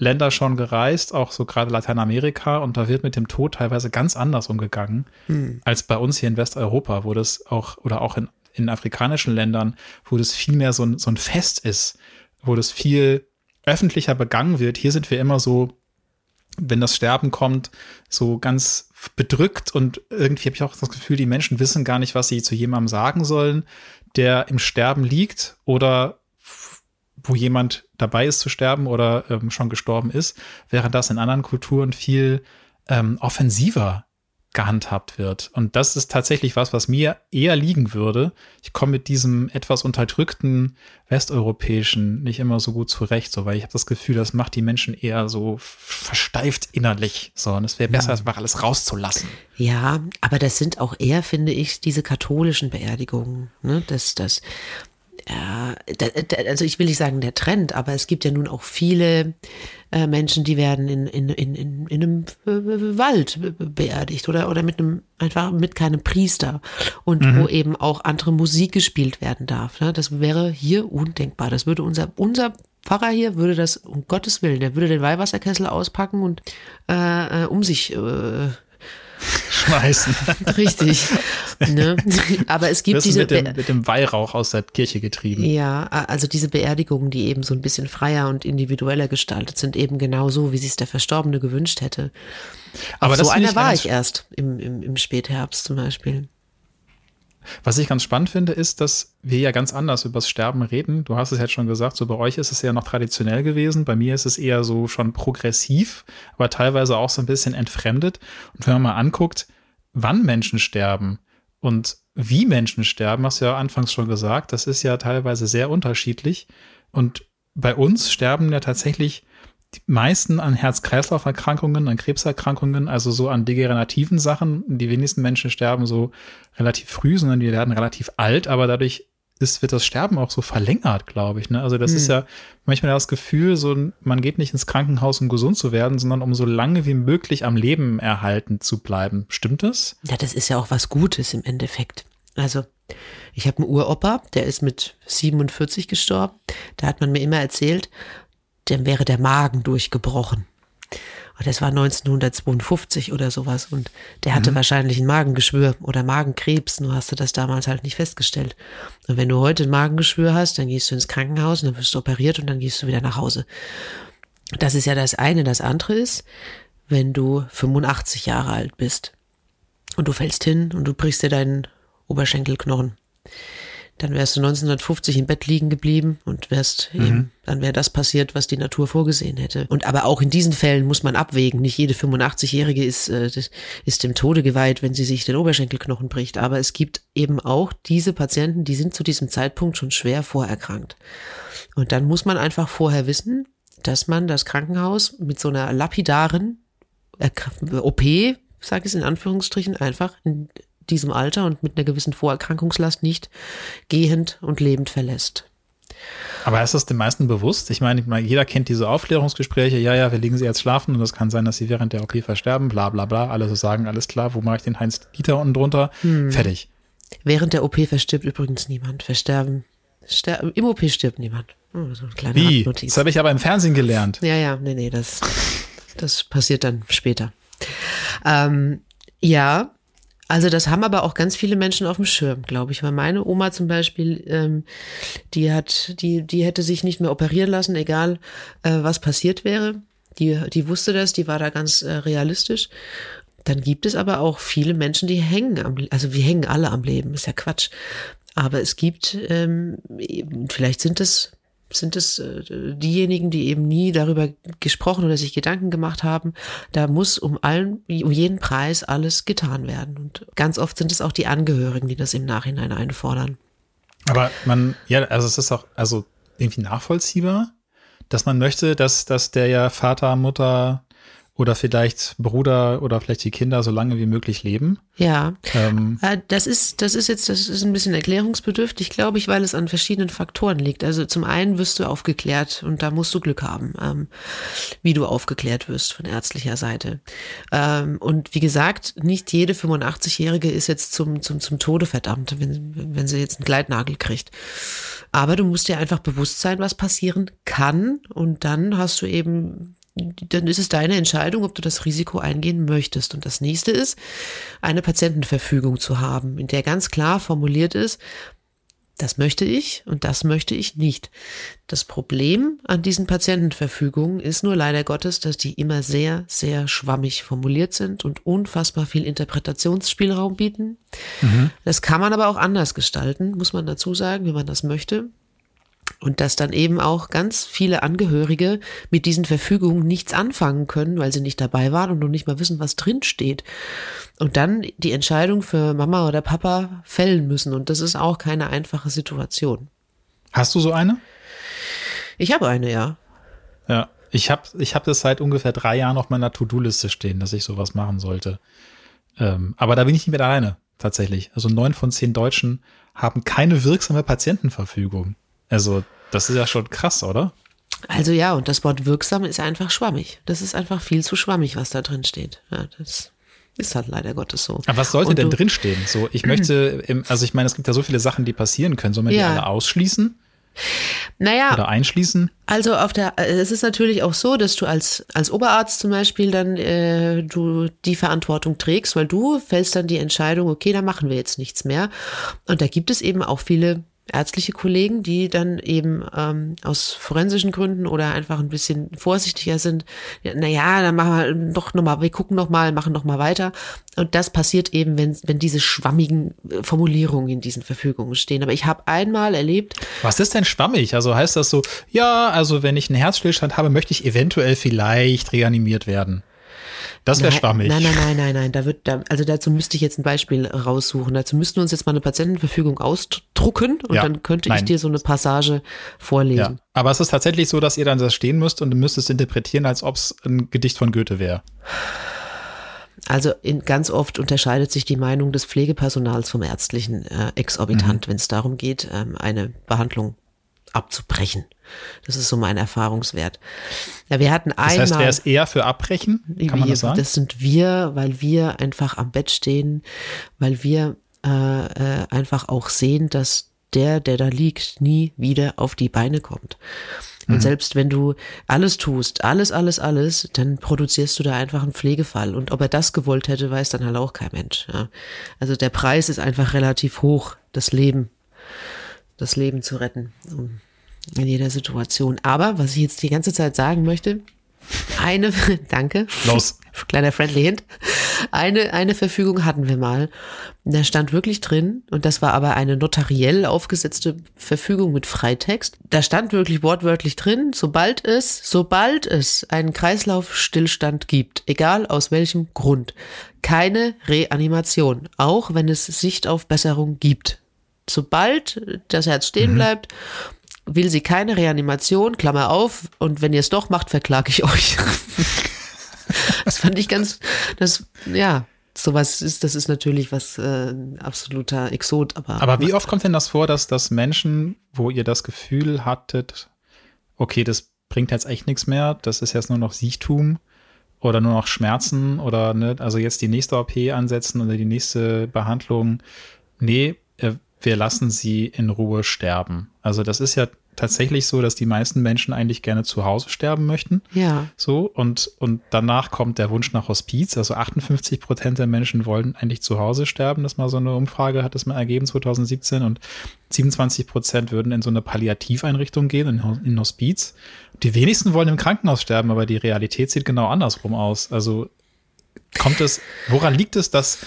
Länder schon gereist, auch so gerade Lateinamerika, und da wird mit dem Tod teilweise ganz anders umgegangen hm. als bei uns hier in Westeuropa, wo das auch, oder auch in, in afrikanischen Ländern, wo das viel mehr so ein, so ein Fest ist, wo das viel öffentlicher begangen wird. Hier sind wir immer so wenn das Sterben kommt, so ganz bedrückt und irgendwie habe ich auch das Gefühl, die Menschen wissen gar nicht, was sie zu jemandem sagen sollen, der im Sterben liegt oder wo jemand dabei ist zu sterben oder ähm, schon gestorben ist, während das in anderen Kulturen viel ähm, offensiver gehandhabt wird. Und das ist tatsächlich was, was mir eher liegen würde. Ich komme mit diesem etwas unterdrückten westeuropäischen nicht immer so gut zurecht, so weil ich habe das Gefühl, das macht die Menschen eher so versteift innerlich. So, und es wäre besser, einfach alles rauszulassen. Ja, aber das sind auch eher, finde ich, diese katholischen Beerdigungen. Ne? Das, das, ja, also ich will nicht sagen der Trend, aber es gibt ja nun auch viele äh, Menschen, die werden in, in, in, in, in einem äh, Wald beerdigt oder, oder mit einem, einfach mit keinem Priester und mhm. wo eben auch andere Musik gespielt werden darf. Ne? Das wäre hier undenkbar. Das würde unser, unser Pfarrer hier würde das, um Gottes Willen, der würde den Weihwasserkessel auspacken und äh, äh um sich äh, schmeißen. Richtig. ne? Aber es gibt Wirst diese mit dem, mit dem Weihrauch aus der Kirche getrieben. ja, also diese Beerdigungen, die eben so ein bisschen freier und individueller gestaltet sind, eben genau so, wie sich der Verstorbene gewünscht hätte. Aber Auf das so einer war ich erst im, im, im Spätherbst zum Beispiel. Was ich ganz spannend finde, ist, dass wir ja ganz anders über das Sterben reden. Du hast es jetzt schon gesagt, so bei euch ist es ja noch traditionell gewesen. Bei mir ist es eher so schon progressiv, aber teilweise auch so ein bisschen entfremdet. Und wenn man mal anguckt, wann Menschen sterben und wie Menschen sterben, hast du ja anfangs schon gesagt, das ist ja teilweise sehr unterschiedlich. Und bei uns sterben ja tatsächlich die meisten an Herz-Kreislauf-Erkrankungen, an Krebserkrankungen, also so an degenerativen Sachen. Die wenigsten Menschen sterben so relativ früh, sondern die werden relativ alt, aber dadurch ist, wird das Sterben auch so verlängert, glaube ich. Ne? Also das ist ja manchmal das Gefühl, so man geht nicht ins Krankenhaus, um gesund zu werden, sondern um so lange wie möglich am Leben erhalten zu bleiben. Stimmt das? Ja, das ist ja auch was Gutes im Endeffekt. Also, ich habe einen Uropa, der ist mit 47 gestorben. Da hat man mir immer erzählt, dem wäre der Magen durchgebrochen. Und das war 1952 oder sowas. Und der hatte wahrscheinlich ein Magengeschwür oder Magenkrebs. Nur hast du das damals halt nicht festgestellt. Und wenn du heute ein Magengeschwür hast, dann gehst du ins Krankenhaus und dann wirst du operiert und dann gehst du wieder nach Hause. Das ist ja das eine. Das andere ist, wenn du 85 Jahre alt bist und du fällst hin und du brichst dir deinen Oberschenkelknochen. Dann wärst du 1950 im Bett liegen geblieben und wärst eben, dann wäre das passiert, was die Natur vorgesehen hätte. Und aber auch in diesen Fällen muss man abwägen. Nicht jede 85-Jährige ist, äh, ist dem Tode geweiht, wenn sie sich den Oberschenkelknochen bricht. Aber es gibt eben auch diese Patienten, die sind zu diesem Zeitpunkt schon schwer vorerkrankt. Und dann muss man einfach vorher wissen, dass man das Krankenhaus mit so einer lapidaren Erkr- OP, sage ich es in Anführungsstrichen, einfach in diesem Alter und mit einer gewissen Vorerkrankungslast nicht gehend und lebend verlässt. Aber ist das den meisten bewusst? Ich meine, jeder kennt diese Aufklärungsgespräche. Ja, ja, wir legen sie jetzt schlafen und es kann sein, dass sie während der OP versterben, bla, bla, bla. Alle so sagen, alles klar, wo mache ich den Heinz Dieter unten drunter? Fertig. Während der OP verstirbt übrigens niemand. Versterben, ster Im OP stirbt niemand. Oh, so Wie? Das habe ich aber im Fernsehen gelernt. Ja, ja, nee, nee, das, das passiert dann später. Ähm, ja, also das haben aber auch ganz viele Menschen auf dem Schirm, glaube ich. Weil meine Oma zum Beispiel, ähm, die hat, die, die hätte sich nicht mehr operieren lassen, egal äh, was passiert wäre. Die, die wusste das, die war da ganz äh, realistisch. Dann gibt es aber auch viele Menschen, die hängen am, also wir hängen alle am Leben, ist ja Quatsch. Aber es gibt, ähm, vielleicht sind es sind es äh, diejenigen, die eben nie darüber gesprochen oder sich Gedanken gemacht haben. Da muss um allen, um jeden Preis alles getan werden. Und ganz oft sind es auch die Angehörigen, die das im Nachhinein einfordern. Aber man, ja, also es ist auch, also irgendwie nachvollziehbar, dass man möchte, dass, dass der ja Vater, Mutter oder vielleicht Bruder oder vielleicht die Kinder so lange wie möglich leben. Ja, Ähm, Äh, Das ist, das ist jetzt, das ist ein bisschen erklärungsbedürftig, glaube ich, weil es an verschiedenen Faktoren liegt. Also zum einen wirst du aufgeklärt und da musst du Glück haben, ähm, wie du aufgeklärt wirst von ärztlicher Seite. Ähm, und wie gesagt, nicht jede 85-Jährige ist jetzt zum, zum, zum Tode verdammt, wenn, wenn sie jetzt einen Gleitnagel kriegt. Aber du musst dir einfach bewusst sein, was passieren kann und dann hast du eben dann ist es deine Entscheidung, ob du das Risiko eingehen möchtest. Und das nächste ist, eine Patientenverfügung zu haben, in der ganz klar formuliert ist, das möchte ich und das möchte ich nicht. Das Problem an diesen Patientenverfügungen ist nur leider Gottes, dass die immer sehr, sehr schwammig formuliert sind und unfassbar viel Interpretationsspielraum bieten. Das kann man aber auch anders gestalten, muss man dazu sagen, wenn man das möchte. Und dass dann eben auch ganz viele Angehörige mit diesen Verfügungen nichts anfangen können, weil sie nicht dabei waren und noch nicht mal wissen, was drin steht. Und dann die Entscheidung für Mama oder Papa fällen müssen. Und das ist auch keine einfache Situation. hast du so eine? Ich habe eine, ja. Ja. Ich habe ich hab das seit ungefähr drei Jahren auf meiner To-Do-Liste stehen, dass ich sowas machen sollte. Ähm, aber da bin ich nicht mehr alleine, tatsächlich. Also neun von zehn Deutschen haben keine wirksame Patientenverfügung. Also, das ist ja schon krass, oder? Also ja, und das Wort wirksam ist einfach schwammig. Das ist einfach viel zu schwammig, was da drin steht. Ja, das ist halt leider Gottes so. Aber was sollte Und denn drinstehen? So, ich möchte, im, also ich meine, es gibt ja so viele Sachen, die passieren können. Soll man die Ja. alle ausschließen? Naja. Oder einschließen? Also auf der, es ist natürlich auch so, dass du als, als Oberarzt zum Beispiel dann äh, du die Verantwortung trägst, weil du fällst dann die Entscheidung, okay, da machen wir jetzt nichts mehr. Und da gibt es eben auch viele ärztliche Kollegen, die dann eben ähm, aus forensischen Gründen oder einfach ein bisschen vorsichtiger sind. Ja, naja, dann machen wir doch nochmal, wir gucken nochmal, machen nochmal weiter. Und das passiert eben, wenn, wenn diese schwammigen äh, Formulierungen in diesen Verfügungen stehen. Aber ich habe einmal erlebt. Was ist denn schwammig? Also heißt das so, ja, also wenn ich einen Herzstillstand habe, möchte ich eventuell vielleicht reanimiert werden. Das wäre schwammig. Nein, nein, nein, nein, nein. Da wird, da, also dazu müsste ich jetzt ein Beispiel raussuchen. Dazu müssten wir uns jetzt mal eine Patientenverfügung ausdrucken und ja, dann könnte nein. ich dir so eine Passage vorlesen. Ja. Aber es ist tatsächlich so, dass ihr dann das stehen müsst und du müsstest interpretieren, als ob es ein Gedicht von Goethe wäre. Also in, ganz oft unterscheidet sich die Meinung des Pflegepersonals vom ärztlichen äh, exorbitant, mhm. wenn es darum geht, ähm, eine Behandlung abzubrechen. Das ist so mein Erfahrungswert. Ja, wir hatten einmal. Das heißt, wer ist eher für abbrechen? Kann man das sagen? Das sind wir, weil wir einfach am Bett stehen, weil wir äh, äh, einfach auch sehen, dass der, der da liegt, nie wieder auf die Beine kommt. Und mhm. selbst wenn du alles tust, alles, alles, alles, dann produzierst du da einfach einen Pflegefall. Und ob er das gewollt hätte, weiß dann halt auch kein Mensch. Ja. Also der Preis ist einfach relativ hoch, das Leben, das Leben zu retten in jeder Situation. Aber was ich jetzt die ganze Zeit sagen möchte, eine, [LAUGHS] danke. Los. Kleiner friendly Hint. Eine, eine Verfügung hatten wir mal. Da stand wirklich drin, und das war aber eine notariell aufgesetzte Verfügung mit Freitext. Da stand wirklich wortwörtlich drin, sobald es, sobald es einen Kreislaufstillstand gibt, egal aus welchem Grund, keine Reanimation, auch wenn es Sicht auf Besserung gibt. Sobald das Herz stehen mhm. bleibt, will sie keine Reanimation, Klammer auf, und wenn ihr es doch macht, verklage ich euch. [LAUGHS] das fand ich ganz, das, ja, sowas ist, das ist natürlich was äh, absoluter Exot, aber. Aber wie oft kommt denn das vor, dass, dass Menschen, wo ihr das Gefühl hattet, okay, das bringt jetzt echt nichts mehr, das ist jetzt nur noch Siechtum oder nur noch Schmerzen oder ne, also jetzt die nächste OP ansetzen oder die nächste Behandlung. Nee, äh, wir lassen sie in Ruhe sterben. Also das ist ja tatsächlich so, dass die meisten Menschen eigentlich gerne zu Hause sterben möchten. Ja. So, und, und danach kommt der Wunsch nach Hospiz. Also 58 Prozent der Menschen wollen eigentlich zu Hause sterben. Das mal so eine Umfrage hat es mal ergeben 2017 und 27 Prozent würden in so eine Palliativeinrichtung gehen, in, in Hospiz. Die wenigsten wollen im Krankenhaus sterben, aber die Realität sieht genau andersrum aus. Also kommt es, woran liegt es, dass,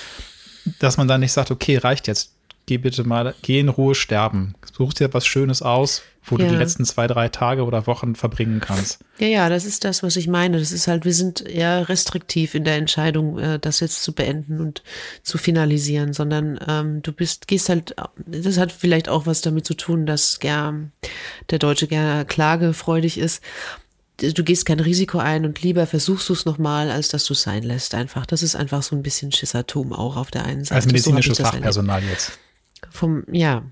dass man dann nicht sagt, okay, reicht jetzt, geh bitte mal, geh in Ruhe sterben. Such dir was Schönes aus, wo ja. du die letzten zwei, drei Tage oder Wochen verbringen kannst. Ja, ja, das ist das, was ich meine. Das ist halt, wir sind eher restriktiv in der Entscheidung, äh, das jetzt zu beenden und zu finalisieren, sondern ähm, du bist, gehst halt, das hat vielleicht auch was damit zu tun, dass gern der Deutsche gerne klagefreudig ist du gehst kein Risiko ein und lieber versuchst du es nochmal, als dass du es sein lässt. Einfach. Das ist einfach so ein bisschen Schissertum auch auf der einen Seite. Als medizinisches so Fachpersonal jetzt. Vom, ja.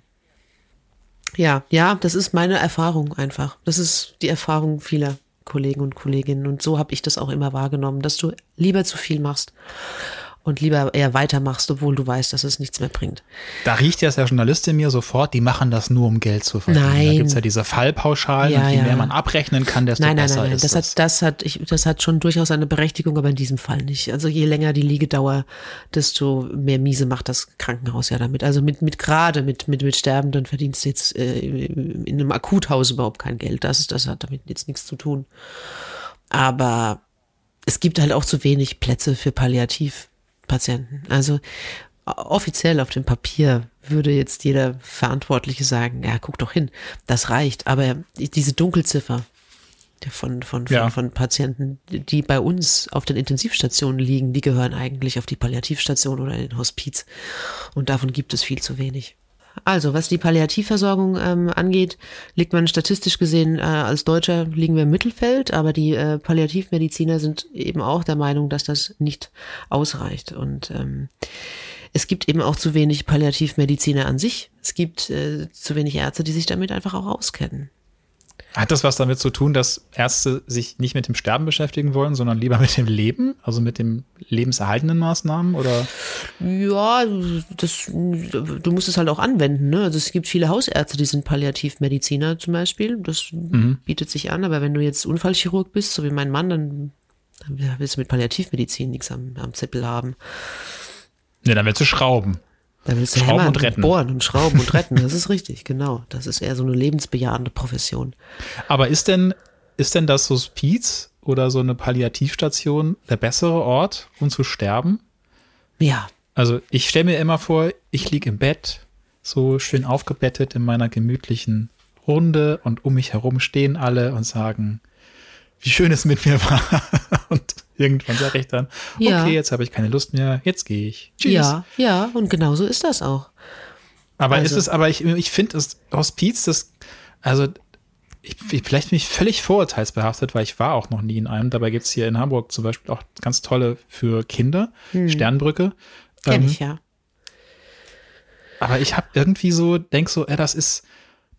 Ja, ja, das ist meine Erfahrung einfach. Das ist die Erfahrung vieler Kollegen und Kolleginnen. Und so habe ich das auch immer wahrgenommen, dass du lieber zu viel machst und lieber eher weitermachst, obwohl du weißt, dass es nichts mehr bringt. Da riecht ja der Journalist in mir sofort, die machen das nur, um Geld zu verdienen. Nein. Da gibt's ja diese Fallpauschalen ja, und je ja. mehr man abrechnen kann, desto nein, nein, besser nein, nein. ist das. Hat, das, hat, ich, das hat schon durchaus eine Berechtigung, aber in diesem Fall nicht. Also je länger die Liegedauer, desto mehr Miese macht das Krankenhaus ja damit. Also mit, mit gerade mit, mit, mit Sterbenden verdienst du jetzt äh, in einem Akuthaus überhaupt kein Geld. Das, ist, das hat damit jetzt nichts zu tun. Aber es gibt halt auch zu wenig Plätze für Palliativ. Patienten. Also offiziell auf dem Papier würde jetzt jeder Verantwortliche sagen, ja, guck doch hin, das reicht. Aber diese Dunkelziffer von, von, von, ja. von Patienten, die bei uns auf den Intensivstationen liegen, die gehören eigentlich auf die Palliativstation oder in den Hospiz. Und davon gibt es viel zu wenig. Also, was die Palliativversorgung ähm, angeht, liegt man statistisch gesehen äh, als Deutscher liegen wir im Mittelfeld, aber die äh, Palliativmediziner sind eben auch der Meinung, dass das nicht ausreicht. Und ähm, es gibt eben auch zu wenig Palliativmediziner an sich. Es gibt äh, zu wenig Ärzte, die sich damit einfach auch auskennen. Hat das was damit zu tun, dass Ärzte sich nicht mit dem Sterben beschäftigen wollen, sondern lieber mit dem Leben, also mit den lebenserhaltenden Maßnahmen? Oder? Ja, das, du musst es halt auch anwenden. Ne? Also es gibt viele Hausärzte, die sind Palliativmediziner zum Beispiel. Das mhm. bietet sich an. Aber wenn du jetzt Unfallchirurg bist, so wie mein Mann, dann, willst du mit Palliativmedizin nichts am, am Zippel haben. Ja, dann willst du schrauben. Da willst du schrauben hämmern und retten. bohren und schrauben und retten. [LAUGHS] Das ist richtig, genau. Das ist eher so eine lebensbejahende Profession. Aber ist denn, ist denn das Hospiz oder so eine Palliativstation der bessere Ort, um zu sterben? Ja. Also ich stelle mir immer vor, ich liege im Bett, so schön aufgebettet in meiner gemütlichen Runde und um mich herum stehen alle und sagen, wie schön es mit mir war. [LAUGHS] und irgendwann sage ich dann, ja. okay, jetzt habe ich keine Lust mehr, jetzt gehe ich. Tschüss. Ja, ja, und genau so ist das auch. Aber also. ist es, aber ich, ich finde das Hospiz, das, also ich, ich, vielleicht bin ich völlig vorurteilsbehaftet, weil ich war auch noch nie in einem. Dabei gibt es hier in Hamburg zum Beispiel auch ganz tolle für Kinder, hm. Sternbrücke. Kenn ähm, ich ja. Aber ich habe irgendwie so, denk so, ey, das ist,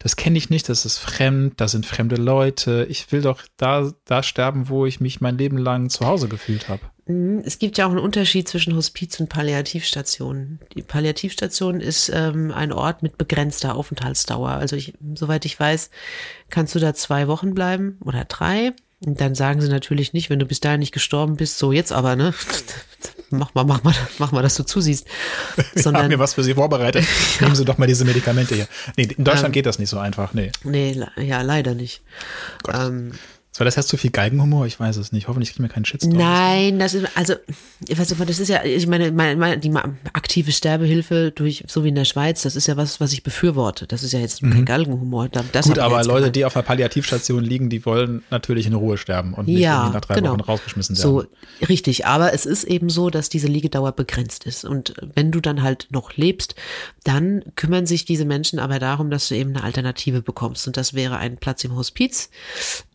das kenne ich nicht, das ist fremd, da sind fremde Leute. Ich will doch da, da sterben, wo ich mich mein Leben lang zu Hause gefühlt habe. Mhm, es gibt ja auch einen Unterschied zwischen Hospiz und Palliativstation. Die Palliativstation ist ähm, ein Ort mit begrenzter Aufenthaltsdauer. Also ich, soweit ich weiß, kannst du da zwei Wochen bleiben oder drei. Und dann sagen sie natürlich nicht, wenn du bis dahin nicht gestorben bist, so jetzt aber, ne? [LAUGHS] Mach mal, mach mal, mach mal, dass du zusiehst. [LAUGHS] Sondern, Wir haben mir was für Sie vorbereitet. [LAUGHS] ja. Nehmen Sie doch mal diese Medikamente hier. Nee, in Deutschland ähm, geht das nicht so einfach, nee. Nee, ja, leider nicht. Ähm, so, das heißt zu viel Galgenhumor? Ich weiß es nicht. Hoffentlich kriegen wir keinen Shitstorm. Nein, das ist, also, ich weiß nicht, das ist ja, ich meine, meine, die aktive Sterbehilfe durch, so wie in der Schweiz, das ist ja was, was ich befürworte. Das ist ja jetzt mhm. kein Galgenhumor. Das Gut, aber Leute, die auf einer Palliativstation liegen, die wollen natürlich in Ruhe sterben und nicht ja, nach drei genau. Wochen rausgeschmissen werden. So, richtig. Aber es ist eben so, dass diese Liegedauer begrenzt ist. Und wenn du dann halt noch lebst, dann kümmern sich diese Menschen aber darum, dass du eben eine Alternative bekommst. Und das wäre ein Platz im Hospiz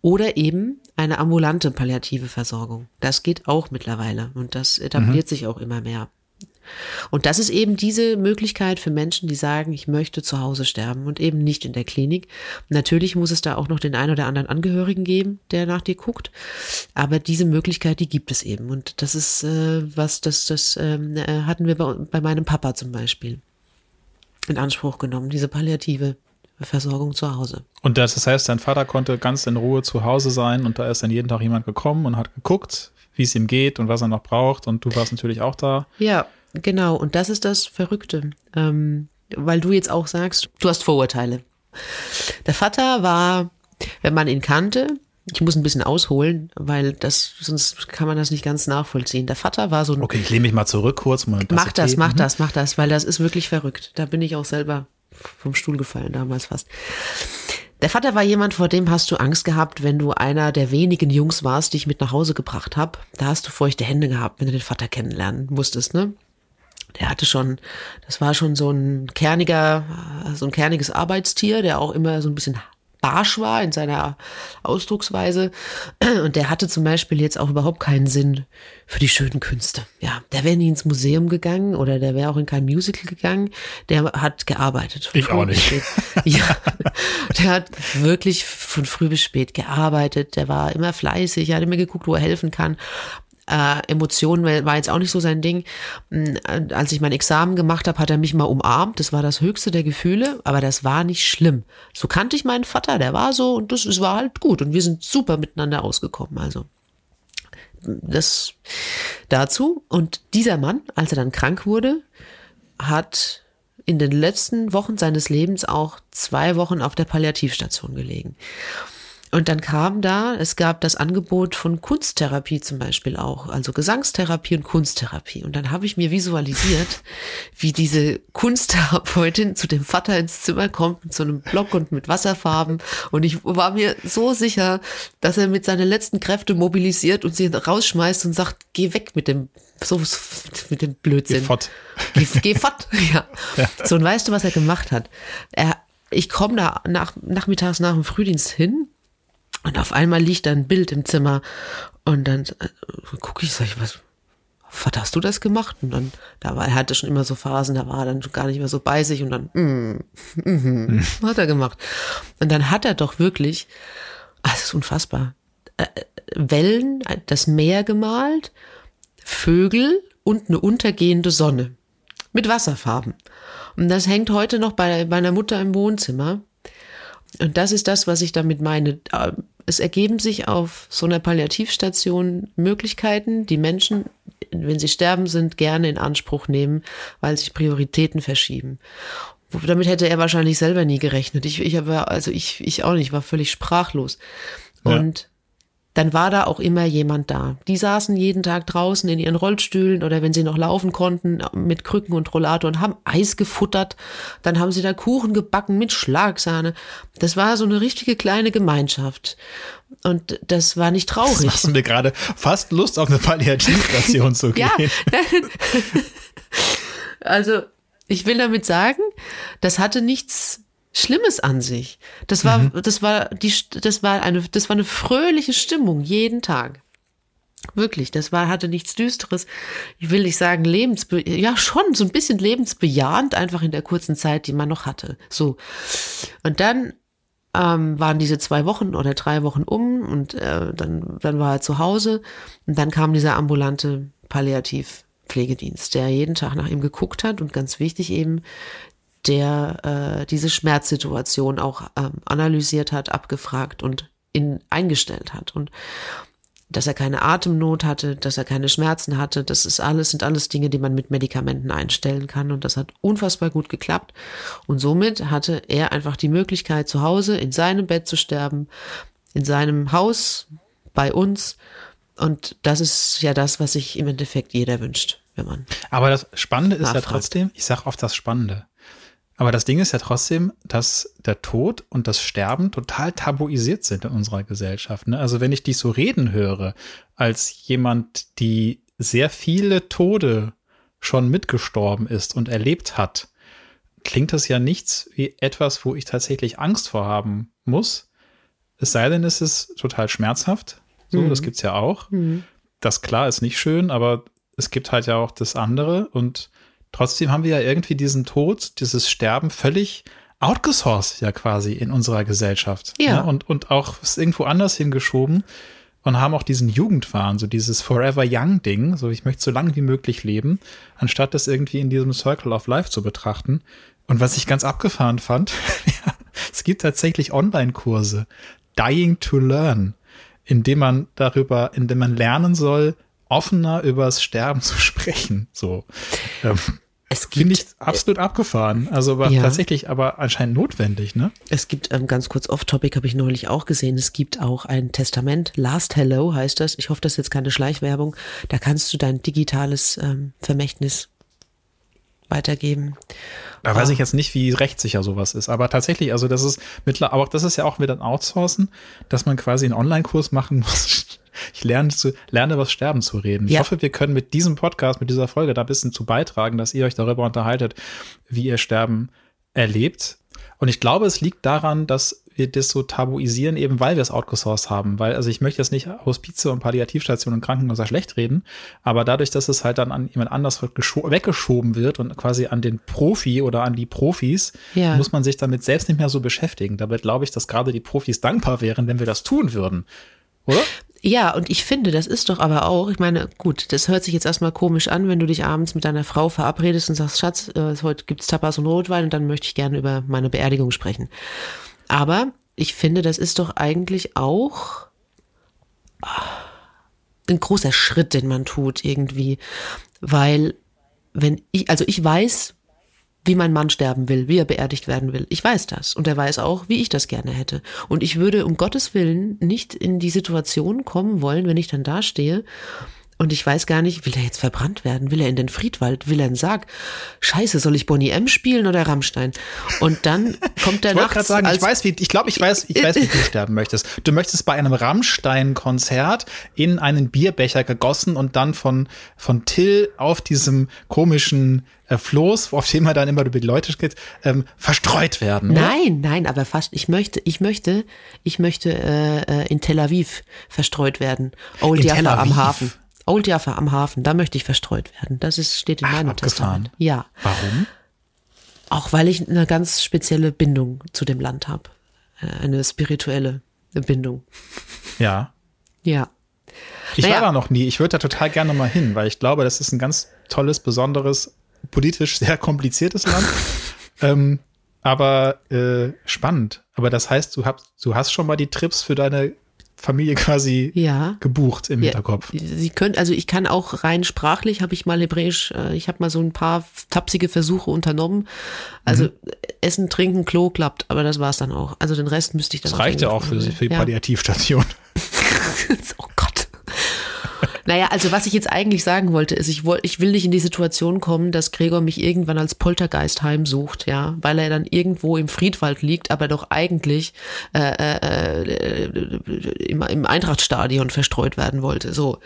oder eben eine ambulante palliative Versorgung. Das geht auch mittlerweile und das etabliert mhm. sich auch immer mehr. Und das ist eben diese Möglichkeit für Menschen, die sagen, ich möchte zu Hause sterben und eben nicht in der Klinik. Natürlich muss es da auch noch den einen oder anderen Angehörigen geben, der nach dir guckt. Aber diese Möglichkeit, die gibt es eben. Und das ist äh, was, das, das ähm, äh, hatten wir bei, bei meinem Papa zum Beispiel in Anspruch genommen, diese palliative Versorgung zu Hause. Und das, heißt, dein Vater konnte ganz in Ruhe zu Hause sein und da ist dann jeden Tag jemand gekommen und hat geguckt, wie es ihm geht und was er noch braucht und du warst natürlich auch da. Ja, genau. Und das ist das Verrückte, ähm, weil du jetzt auch sagst, du hast Vorurteile. Der Vater war, wenn man ihn kannte, ich muss ein bisschen ausholen, weil das, sonst kann man das nicht ganz nachvollziehen. Der Vater war so ein. Okay, ich lehne mich mal zurück kurz. Mal mach das, mach mhm. das, mach das, weil das ist wirklich verrückt. Da bin ich auch selber vom Stuhl gefallen damals fast. Der Vater war jemand, vor dem hast du Angst gehabt, wenn du einer der wenigen Jungs warst, die ich mit nach Hause gebracht habe. Da hast du feuchte Hände gehabt, wenn du den Vater kennenlernen musstest, ne? Der hatte schon, das war schon so ein kerniger, so ein kerniges Arbeitstier, der auch immer so ein bisschen barsch war in seiner Ausdrucksweise. [CLEARS THROAT] Und der hatte zum Beispiel jetzt auch überhaupt keinen Sinn für die schönen Künste. Ja, der wäre nie ins Museum gegangen oder der wäre auch in kein Musical gegangen. Der hat gearbeitet. Ich auch nicht. [LAUGHS] ja, der hat wirklich von früh bis spät gearbeitet. Der war immer fleißig, er hat immer geguckt, wo er helfen kann. Äh, Emotionen war jetzt auch nicht so sein Ding. Mm, als ich mein Examen gemacht habe, hat er mich mal umarmt. Das war das höchste der Gefühle, aber das war nicht schlimm. So kannte ich meinen Vater, der war so und das, das war halt gut und wir sind super miteinander ausgekommen. Also das dazu. Und dieser Mann, als er dann krank wurde, hat in den letzten Wochen seines Lebens auch zwei Wochen auf der Palliativstation gelegen. Und dann kam da, es gab das Angebot von Kunsttherapie zum Beispiel auch, also Gesangstherapie und Kunsttherapie. Und dann habe ich mir visualisiert, [LAUGHS] wie diese Kunsttherapeutin zu dem Vater ins Zimmer kommt mit so einem Block und mit Wasserfarben. Und ich war mir so sicher, dass er mit seinen letzten Kräften mobilisiert und sie rausschmeißt und sagt, geh weg mit dem, so, mit dem Blödsinn. Geh fort. Geh, geh fort, [LAUGHS] ja. ja. So, und weißt du, was er gemacht hat? Er, ich komme da nach, nachmittags nach dem Frühdienst hin und auf einmal liegt da ein Bild im Zimmer und dann äh, gucke ich, sag ich, was, was hast du das gemacht? Und dann, da war, er hatte schon immer so Phasen, da war er dann gar nicht mehr so bei sich und dann, mm, [LAUGHS] mm, hat er gemacht. Und dann hat er doch wirklich das ist unfassbar. Äh, Wellen, das Meer gemalt, Vögel und eine untergehende Sonne mit Wasserfarben. Und das hängt heute noch bei meiner Mutter im Wohnzimmer. Und das ist das, was ich damit meine. Äh, es ergeben sich auf so einer Palliativstation Möglichkeiten, die Menschen, wenn sie sterben sind, gerne in Anspruch nehmen, weil sich Prioritäten verschieben. Damit hätte er wahrscheinlich selber nie gerechnet. Ich, ich habe, also ich, ich auch nicht, war völlig sprachlos. Und dann war da auch immer jemand da. Die saßen jeden Tag draußen in ihren Rollstühlen oder wenn sie noch laufen konnten mit Krücken und Rollator und haben Eis gefuttert. Dann haben sie da Kuchen gebacken mit Schlagsahne. Das war so eine richtige kleine Gemeinschaft. Und das war nicht traurig. Das machst mir gerade fast Lust auf eine Palliativstation zu gehen. [LAUGHS] ja. [LAUGHS] also ich will damit sagen, das hatte nichts Schlimmes an sich. Das war, mhm. das war die, das war eine, das war eine fröhliche Stimmung jeden Tag. Wirklich, das war, hatte nichts Düsteres. Ich will nicht sagen lebensbe, ja schon so ein bisschen lebensbejahend einfach in der kurzen Zeit, die man noch hatte. So. Und dann ähm, waren diese zwei Wochen oder drei Wochen um und äh, dann, dann war er zu Hause und dann kam dieser ambulante Palliativpflegedienst, der jeden Tag nach ihm geguckt hat und ganz wichtig eben der äh, diese Schmerzsituation auch ähm, analysiert hat, abgefragt und in, eingestellt hat. Und dass er keine Atemnot hatte, dass er keine Schmerzen hatte, das ist alles, sind alles Dinge, die man mit Medikamenten einstellen kann. Und das hat unfassbar gut geklappt. Und somit hatte er einfach die Möglichkeit, zu Hause in seinem Bett zu sterben, in seinem Haus, bei uns. Und das ist ja das, was sich im Endeffekt jeder wünscht, wenn man. Aber das Spannende ist nachfragt. ja trotzdem, ich sage oft das Spannende. Aber das Ding ist ja trotzdem, dass der Tod und das Sterben total tabuisiert sind in unserer Gesellschaft. Ne? Also wenn ich dich so reden höre, als jemand, die sehr viele Tode schon mitgestorben ist und erlebt hat, klingt das ja nichts wie etwas, wo ich tatsächlich Angst vor haben muss. Es sei denn, es ist total schmerzhaft. So, mhm. das gibt's ja auch. Mhm. Das klar ist nicht schön, aber es gibt halt ja auch das andere und Trotzdem haben wir ja irgendwie diesen Tod, dieses Sterben völlig outgesourced ja quasi in unserer Gesellschaft. Ja. Ne? Und, und auch irgendwo anders hingeschoben und haben auch diesen Jugendwahn, so dieses Forever Young Ding, so ich möchte so lange wie möglich leben, anstatt das irgendwie in diesem Circle of Life zu betrachten. Und was ich ganz abgefahren fand, [LAUGHS] ja, es gibt tatsächlich Online-Kurse, Dying to Learn, indem man darüber, indem man lernen soll, offener übers Sterben [LAUGHS] zu sprechen. So. Ähm, es Finde ich absolut abgefahren. Also aber ja. tatsächlich aber anscheinend notwendig, ne? Es gibt, ähm, ganz kurz off-topic, habe ich neulich auch gesehen, es gibt auch ein Testament, Last Hello heißt das. Ich hoffe, das ist jetzt keine Schleichwerbung. Da kannst du dein digitales ähm, Vermächtnis weitergeben. Da weiß ich jetzt nicht, wie rechtssicher sowas ist. Aber tatsächlich, also das ist mittlerweile, aber das ist ja auch wieder ein Outsourcen, dass man quasi einen Online-Kurs machen [LAUGHS] muss ich lerne, zu, lerne was Sterben zu reden. Ja. Ich hoffe, wir können mit diesem Podcast, mit dieser Folge da ein bisschen zu beitragen, dass ihr euch darüber unterhaltet, wie ihr Sterben erlebt. Und ich glaube, es liegt daran, dass wir das so tabuisieren, eben weil wir es outgesourced haben. Weil, also ich möchte jetzt nicht Hospize und Palliativstationen und Krankenhäuser schlecht reden, aber dadurch, dass es halt dann an jemand anders weggeschoben wird und quasi an den Profi oder an die Profis, ja. muss man sich damit selbst nicht mehr so beschäftigen. Dabei glaube ich, dass gerade die Profis dankbar wären, wenn wir das tun würden. Oder? Ja, und ich finde, das ist doch aber auch, ich meine, gut, das hört sich jetzt erstmal komisch an, wenn du dich abends mit deiner Frau verabredest und sagst, Schatz, äh, heute gibt's Tapas und Rotwein und dann möchte ich gerne über meine Beerdigung sprechen. Aber ich finde, das ist doch eigentlich auch ah, ein großer Schritt, den man tut irgendwie, weil wenn ich, also ich weiß, wie mein Mann sterben will, wie er beerdigt werden will. Ich weiß das. Und er weiß auch, wie ich das gerne hätte. Und ich würde um Gottes Willen nicht in die Situation kommen wollen, wenn ich dann dastehe und ich weiß gar nicht, will er jetzt verbrannt werden? Will er in den Friedwald? Will er einen Sarg? Scheiße, soll ich Bonnie M spielen oder Rammstein? Und dann [LAUGHS] kommt der ich nachts. Ich sagen, ich weiß, wie, ich glaube, ich weiß, ich weiß, wie du sterben möchtest. Du möchtest bei einem Rammstein-Konzert in einen Bierbecher gegossen und dann von, von Till auf diesem komischen äh, Floß, auf dem er dann immer über die Leute geht, ähm, verstreut werden. Oder? Nein, nein, aber fast. Ich möchte, ich möchte, ich möchte äh, äh in Tel Aviv verstreut werden. Old Jaffa am Hafen. Old Jaffa am Hafen, da möchte ich verstreut werden. Das ist, steht in Ach, meinem abgefahren. Testament. Ja. Warum? Auch weil ich eine ganz spezielle Bindung zu dem Land habe. Äh, eine spirituelle. Bindung. Ja. Ja. Ich Naja. war da noch nie. Ich würde da total gerne mal hin, weil ich glaube, das ist ein ganz tolles, besonderes, politisch sehr kompliziertes Land. [LAUGHS] ähm, aber äh, spannend. Aber das heißt, du hast, du hast schon mal die Trips für deine Familie quasi Ja. gebucht im Ja, Hinterkopf. Sie können, also ich kann auch rein sprachlich, habe ich mal Hebräisch, äh, ich habe mal so ein paar tapsige Versuche unternommen. Also Mhm. Essen, Trinken, Klo klappt, aber das war's dann auch. Also den Rest müsste ich dann Das reicht ja auch für, für die ja. Palliativstation. [LAUGHS] [LAUGHS] oh Gott. Naja, also was ich jetzt eigentlich sagen wollte, ist, ich, woll, ich will nicht in die Situation kommen, dass Gregor mich irgendwann als Poltergeist heimsucht, ja, weil er dann irgendwo im Friedwald liegt, aber doch eigentlich äh, äh, äh, im, im Eintrachtstadion verstreut werden wollte. So.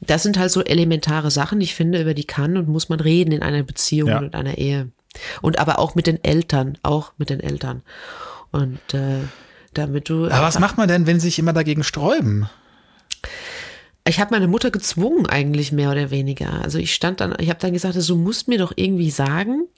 Das sind halt so elementare Sachen, ich finde, über die kann und muss man reden in einer Beziehung Ja. und einer Ehe. Und aber auch mit den Eltern, auch mit den Eltern. Und äh, damit du. Aber was macht man denn, wenn sie sich immer dagegen sträuben? Ich habe meine Mutter gezwungen eigentlich mehr oder weniger. Also ich stand dann, ich habe dann gesagt, du musst mir doch irgendwie sagen,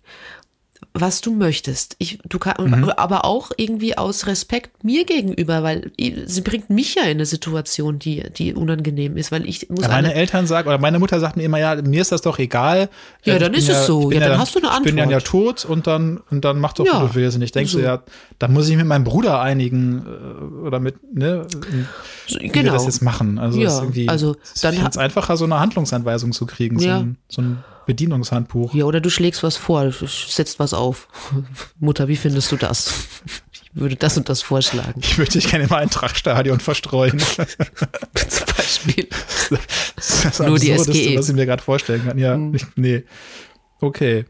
was du möchtest. Ich, du kann, Mhm. aber auch irgendwie aus Respekt mir gegenüber, weil sie bringt mich ja in eine Situation, die, die unangenehm ist, weil ich muss Ja, meine eine, Eltern sagen, oder meine Mutter sagt mir immer, ja, mir ist das doch egal. Ja, Äh, dann ist es so. Ja, dann hast du eine Ich bin dann ja Antwort. tot und dann, und dann mach doch, Ja, wie du willst. Und ich denke so. so. ja, dann muss ich mit meinem Bruder einigen äh, oder mit, ne, wie wir genau. das jetzt machen. Also, Ja, ist also dann es einfacher, so eine Handlungsanweisung zu kriegen, so, Ja. ein, so ein Bedienungshandbuch. Ja, oder du schlägst was vor, du setzt was auf. [LAUGHS] Mutter, wie findest du das? Ich würde das und das vorschlagen. Ich würde dich gerne im Eintrachtstadion verstreuen. [LAUGHS] Zum Beispiel. Das ist das Nur die SGE. was ich mir gerade vorstellen kann. Ja, ich, nee. Okay.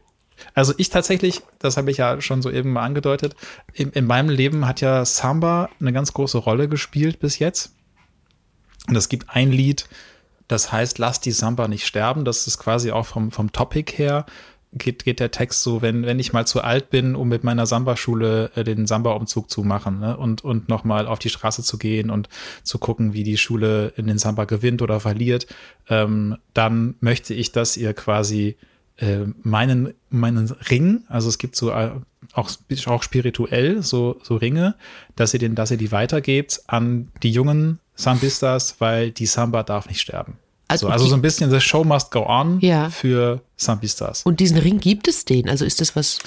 Also ich tatsächlich, das habe ich ja schon so eben mal angedeutet, in, in meinem Leben hat ja Samba eine ganz große Rolle gespielt bis jetzt. Und es gibt ein Lied, das heißt Lass die Samba nicht sterben. Das ist quasi auch vom, vom Topic her, geht, geht der Text so, wenn, wenn ich mal zu alt bin, um mit meiner Samba-Schule äh, den Samba-Umzug zu machen ne? und, und nochmal auf die Straße zu gehen und zu gucken, wie die Schule in den Samba gewinnt oder verliert, ähm, dann möchte ich, dass ihr quasi äh, meinen, meinen Ring, also es gibt so äh, auch, auch spirituell so, so Ringe, dass ihr den, dass ihr die weitergebt an die jungen Sambistas, weil die Samba darf nicht sterben. Also Also, also so ein bisschen The Show must go on Ja. für Sambistas. Und diesen Ring gibt es den? Also ist das was.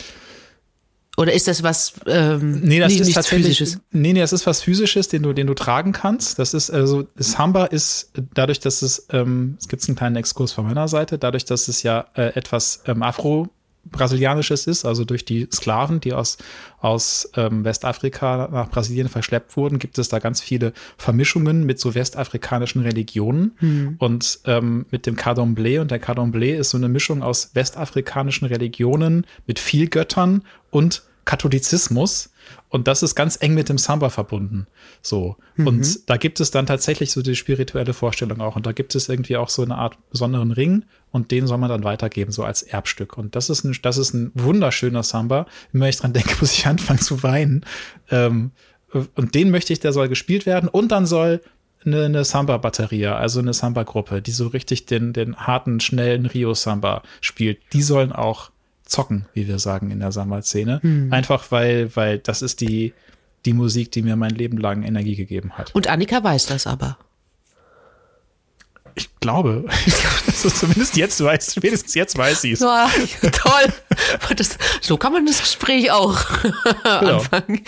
Oder ist das was ähm, Nee, das nicht, ist nichts physisches? nee, nee, das ist was physisches, den du, den du tragen kannst. Das ist also Samba ist dadurch, dass es ähm, es gibt einen kleinen Exkurs von meiner Seite, dadurch, dass es ja äh, etwas ähm, Afro brasilianisches ist, also durch die Sklaven, die aus aus ähm, Westafrika nach Brasilien verschleppt wurden, gibt es da ganz viele Vermischungen mit so westafrikanischen Religionen. Und ähm, mit dem Candomblé. Und der Candomblé ist so eine Mischung aus westafrikanischen Religionen mit viel Göttern und Katholizismus und das ist ganz eng mit dem Samba verbunden. So. Und da gibt es dann tatsächlich so die spirituelle Vorstellung auch. Und da gibt es irgendwie auch so eine Art besonderen Ring und den soll man dann weitergeben, so als Erbstück. Und das ist ein, das ist ein wunderschöner Samba. Immer wenn ich dran denke, [LAUGHS] muss ich anfangen zu weinen. Ähm, und den möchte ich, der soll gespielt werden. Und dann soll eine, eine Samba-Batteria, also eine Samba-Gruppe, die so richtig den, den harten, schnellen Rio-Samba spielt, die sollen auch zocken, wie wir sagen in der Samba-Szene. Einfach weil, weil das ist die, die Musik, die mir mein Leben lang Energie gegeben hat. Und Annika weiß das aber. Ich glaube, [LAUGHS] also zumindest jetzt weiß, spätestens jetzt weiß sie es. Ja, [LAUGHS] toll. Das, so kann man das Gespräch auch [LAUGHS] Genau. anfangen.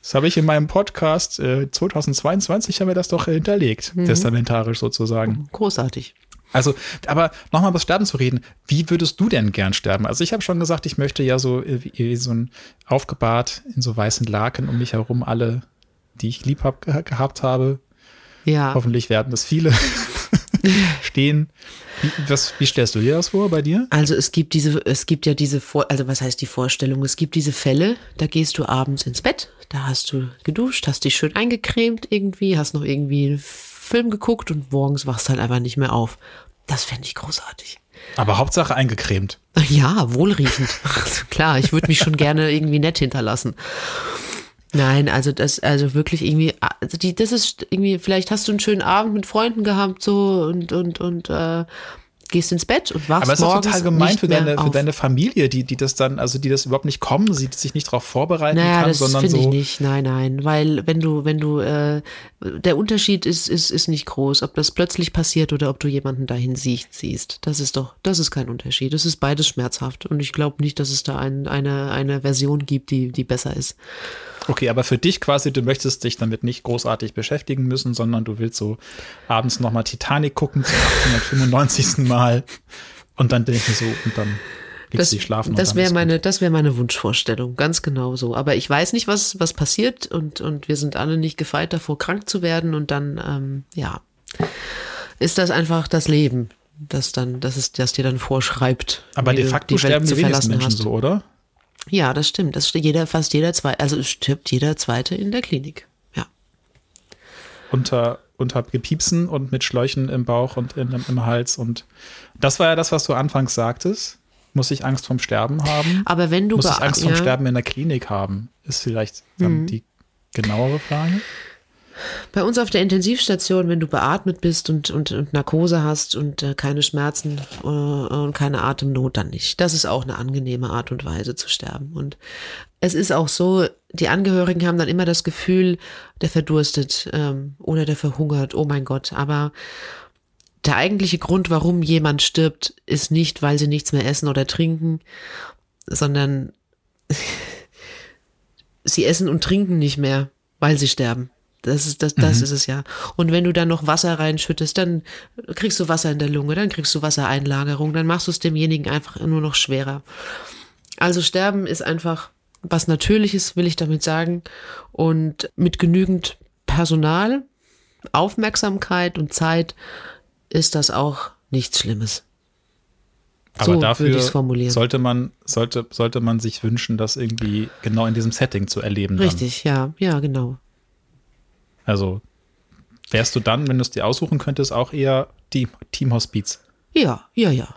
Das habe ich in meinem Podcast äh, 2022 haben wir das doch hinterlegt, testamentarisch sozusagen. Großartig. Also, aber nochmal über das Sterben zu reden. Wie würdest du denn gern sterben? Also ich habe schon gesagt, ich möchte ja so äh, so ein aufgebahrt in so weißen Laken um mich herum alle, die ich lieb hab, ge gehabt habe. Ja. Hoffentlich werden das viele [LAUGHS] stehen. Wie, was, wie stellst du dir das vor bei dir? Also es gibt diese, es gibt ja diese Vor, also was heißt die Vorstellung? Es gibt diese Fälle, da gehst du abends ins Bett, da hast du geduscht, hast dich schön eingecremt irgendwie, hast noch irgendwie einen Film geguckt und morgens wachst halt einfach nicht mehr auf. Das fände ich großartig. Aber Hauptsache eingecremt. Ja, wohlriechend. [LAUGHS] Also klar, ich würde mich schon gerne irgendwie nett hinterlassen. Nein, also das, also wirklich irgendwie, also die, das ist irgendwie, vielleicht hast du einen schönen Abend mit Freunden gehabt, so und und und äh, gehst ins Bett und wachst Aber es ist morgens total gemein für deine, für deine Familie, die, die das dann, also die das überhaupt nicht kommen, sie sich nicht darauf vorbereiten Naja, kann, das sondern finde ich so. nicht. Nein, nein, weil wenn du, wenn du, äh, der Unterschied ist, ist, ist nicht groß, ob das plötzlich passiert oder ob du jemanden dahin siehst, siehst. Das ist doch, das ist kein Unterschied. Das ist beides schmerzhaft und ich glaube nicht, dass es da ein, eine, eine Version gibt, die, die besser ist. Okay, aber für dich quasi, du möchtest dich damit nicht großartig beschäftigen müssen, sondern du willst so abends nochmal Titanic gucken zum 895. Mal und dann denke ich so, und dann Das, du dich schlafen. das wäre ist gut. meine, das wäre meine Wunschvorstellung, ganz genau so. Aber ich weiß nicht, was, was passiert und, und wir sind alle nicht gefeit davor, krank zu werden und dann, ähm, ja, ist das einfach das Leben, das dann, das ist, das dir dann vorschreibt. Aber de facto sterben die wenigsten verlassen Menschen hast. so, oder? Ja, das stimmt. Das jeder, fast jeder zweite, also stirbt jeder zweite in der Klinik. Ja. Unter, unter Gepiepsen und mit Schläuchen im Bauch und in, im Hals. Und das war ja das, was du anfangs sagtest. Muss ich Angst vom Sterben haben? Aber wenn du Muss ich Angst vom ja. Sterben in der Klinik haben? Ist vielleicht dann Mhm. die genauere Frage. Bei uns auf der Intensivstation, wenn du beatmet bist und, und, und Narkose hast und äh, keine Schmerzen äh, und keine Atemnot, dann nicht. Das ist auch eine angenehme Art und Weise zu sterben. Und es ist auch so, die Angehörigen haben dann immer das Gefühl, der verdurstet ähm, oder der verhungert, oh mein Gott. Aber der eigentliche Grund, warum jemand stirbt, ist nicht, weil sie nichts mehr essen oder trinken, sondern [LAUGHS] sie essen und trinken nicht mehr, weil sie sterben. Das ist, das, das ist es ja. Und wenn du dann noch Wasser reinschüttest, dann kriegst du Wasser in der Lunge, dann kriegst du Wassereinlagerung, dann machst du es demjenigen einfach nur noch schwerer. Also Sterben ist einfach was Natürliches, will ich damit sagen. Und mit genügend Personal, Aufmerksamkeit und Zeit ist das auch nichts Schlimmes. Aber So dafür sollte man, sollte, sollte man sich wünschen, das irgendwie genau in diesem Setting zu erleben. Dann. Richtig, ja, ja, genau. Also wärst du dann, wenn du es dir aussuchen könntest, auch eher Team, Team Hospiz. Ja, ja, ja.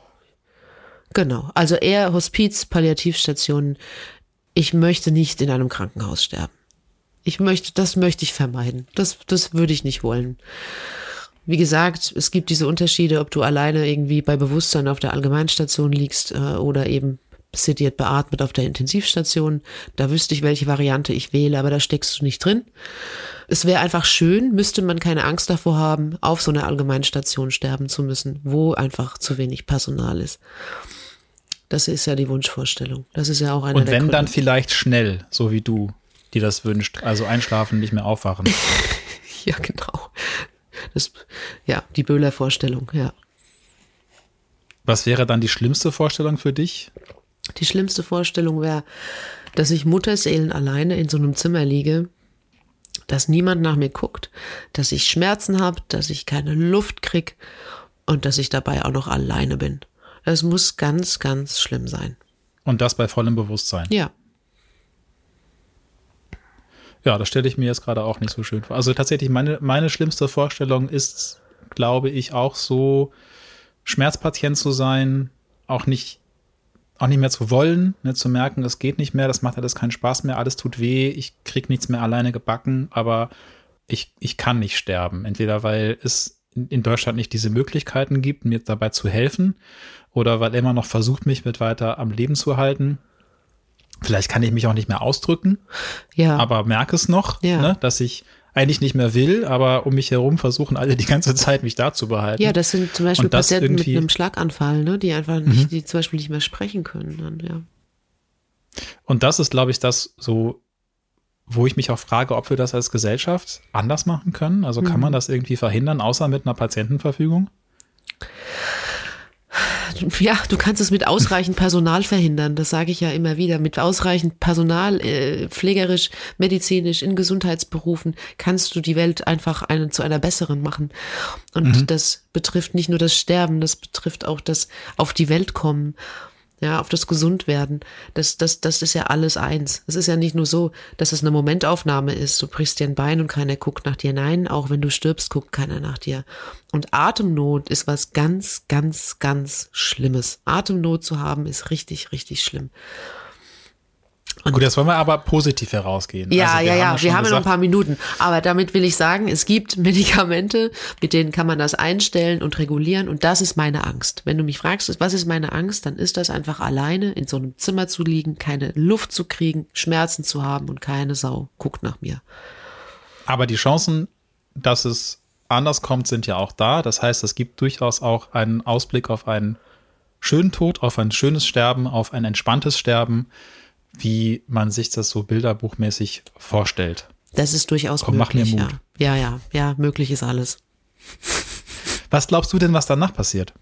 Genau. Also eher Hospiz, Palliativstationen. Ich möchte nicht in einem Krankenhaus sterben. Ich möchte, das möchte ich vermeiden. Das, das würde ich nicht wollen. Wie gesagt, es gibt diese Unterschiede, ob du alleine irgendwie bei Bewusstsein auf der Allgemeinstation liegst äh, oder eben sediert beatmet auf der Intensivstation. Da wüsste ich, welche Variante ich wähle, aber da steckst du nicht drin. Es wäre einfach schön, müsste man keine Angst davor haben, auf so einer Allgemeinstation sterben zu müssen, wo einfach zu wenig Personal ist. Das ist ja die Wunschvorstellung. Das ist ja auch einer Und wenn dann vielleicht schnell, so wie du dir das wünscht. Also einschlafen, nicht mehr aufwachen. [LAUGHS] Ja, genau. Das, ja, die Böhler-Vorstellung, ja. Was wäre dann die schlimmste Vorstellung für dich? Die schlimmste Vorstellung wäre, dass ich Mutterseelen alleine in so einem Zimmer liege, dass niemand nach mir guckt, dass ich Schmerzen habe, dass ich keine Luft krieg und dass ich dabei auch noch alleine bin. Das muss ganz, ganz schlimm sein. Und das bei vollem Bewusstsein. Ja. Ja, das stelle ich mir jetzt gerade auch nicht so schön vor. Also tatsächlich, meine, meine schlimmste Vorstellung ist, glaube ich, auch so, Schmerzpatient zu sein, auch nicht, auch nicht mehr zu wollen, ne, zu merken, es geht nicht mehr, das macht alles keinen Spaß mehr, alles tut weh, ich krieg nichts mehr alleine gebacken, aber ich, ich kann nicht sterben. Entweder weil es in Deutschland nicht diese Möglichkeiten gibt, mir dabei zu helfen, oder weil er immer noch versucht, mich mit weiter am Leben zu halten. Vielleicht kann ich mich auch nicht mehr ausdrücken, Ja. aber merke es noch, Ja. ne, dass ich eigentlich nicht mehr will, aber um mich herum versuchen alle die ganze Zeit, mich da zu behalten. ja, das sind zum Beispiel Patienten mit Mhm. einem Schlaganfall, ne, die einfach nicht, die zum Beispiel nicht mehr sprechen können. Dann, ja. Und das ist, glaube ich, das so, wo ich mich auch frage, ob wir das als Gesellschaft anders machen können. Also kann Mhm. man das irgendwie verhindern, außer mit einer Patientenverfügung? Ja, du kannst es mit ausreichend Personal verhindern, das sage ich ja immer wieder. Mit ausreichend Personal, äh, pflegerisch, medizinisch, in Gesundheitsberufen, kannst du die Welt einfach eine, zu einer besseren machen. Und das betrifft nicht nur das Sterben, das betrifft auch das auf die Welt kommen. Ja, auf das Gesundwerden. Das, das, das ist ja alles eins. Es ist ja nicht nur so, dass es eine Momentaufnahme ist. Du brichst dir ein Bein und keiner guckt nach dir. Nein, auch wenn du stirbst, guckt keiner nach dir. Und Atemnot ist was ganz, ganz, ganz Schlimmes. Atemnot zu haben ist richtig, richtig schlimm. Gut, jetzt wollen wir aber positiv herausgehen. Ja, also ja, ja, ja wir haben ja noch ein paar Minuten. Aber damit will ich sagen, es gibt Medikamente, mit denen kann man das einstellen und regulieren. Und das ist meine Angst. Wenn du mich fragst, was ist meine Angst, dann ist das einfach alleine in so einem Zimmer zu liegen, keine Luft zu kriegen, Schmerzen zu haben und keine Sau guckt nach mir. Aber die Chancen, dass es anders kommt, sind ja auch da. Das heißt, es gibt durchaus auch einen Ausblick auf einen schönen Tod, auf ein schönes Sterben, auf ein entspanntes Sterben wie man sich das so bilderbuchmäßig vorstellt. Das ist durchaus Komm, möglich. Mach mir Mut. Ja. ja, ja, ja, möglich ist alles. [LAUGHS] Was glaubst du denn, was danach passiert?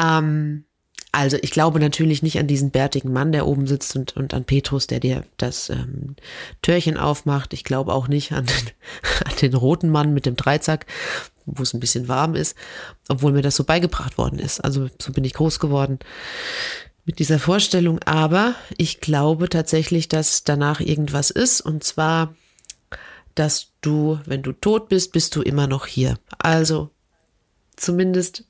Ähm, also ich glaube natürlich nicht an diesen bärtigen Mann, der oben sitzt und, und an Petrus, der dir das ähm, Türchen aufmacht. Ich glaube auch nicht an den, [LAUGHS] an den roten Mann mit dem Dreizack, wo es ein bisschen warm ist, obwohl mir das so beigebracht worden ist. Also so bin ich groß geworden mit dieser Vorstellung, aber ich glaube tatsächlich, dass danach irgendwas ist und zwar, dass du, wenn du tot bist, bist du immer noch hier. Also zumindest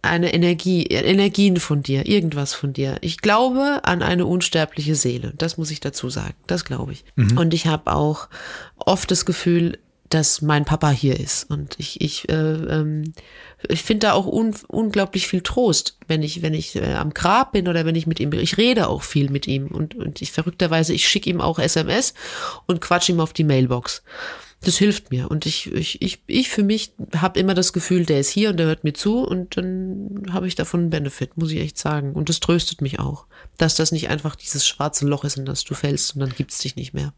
eine Energie, Energien von dir, irgendwas von dir. Ich glaube an eine unsterbliche Seele. Das muss ich dazu sagen. Das glaube ich. Mhm. Und ich habe auch oft das Gefühl, dass mein Papa hier ist. Und ich, ich, äh, ähm, ich finde da auch un, unglaublich viel Trost, wenn ich, wenn ich äh, am Grab bin oder wenn ich mit ihm bin. Ich rede auch viel mit ihm und, und ich verrückterweise, ich schicke ihm auch SMS und quatsch ihm auf die Mailbox. Das hilft mir. Und ich, ich, ich, ich für mich habe immer das Gefühl, der ist hier und der hört mir zu und dann habe ich davon einen Benefit, muss ich echt sagen. Und das tröstet mich auch, dass das nicht einfach dieses schwarze Loch ist, in das du fällst und dann gibt's dich nicht mehr.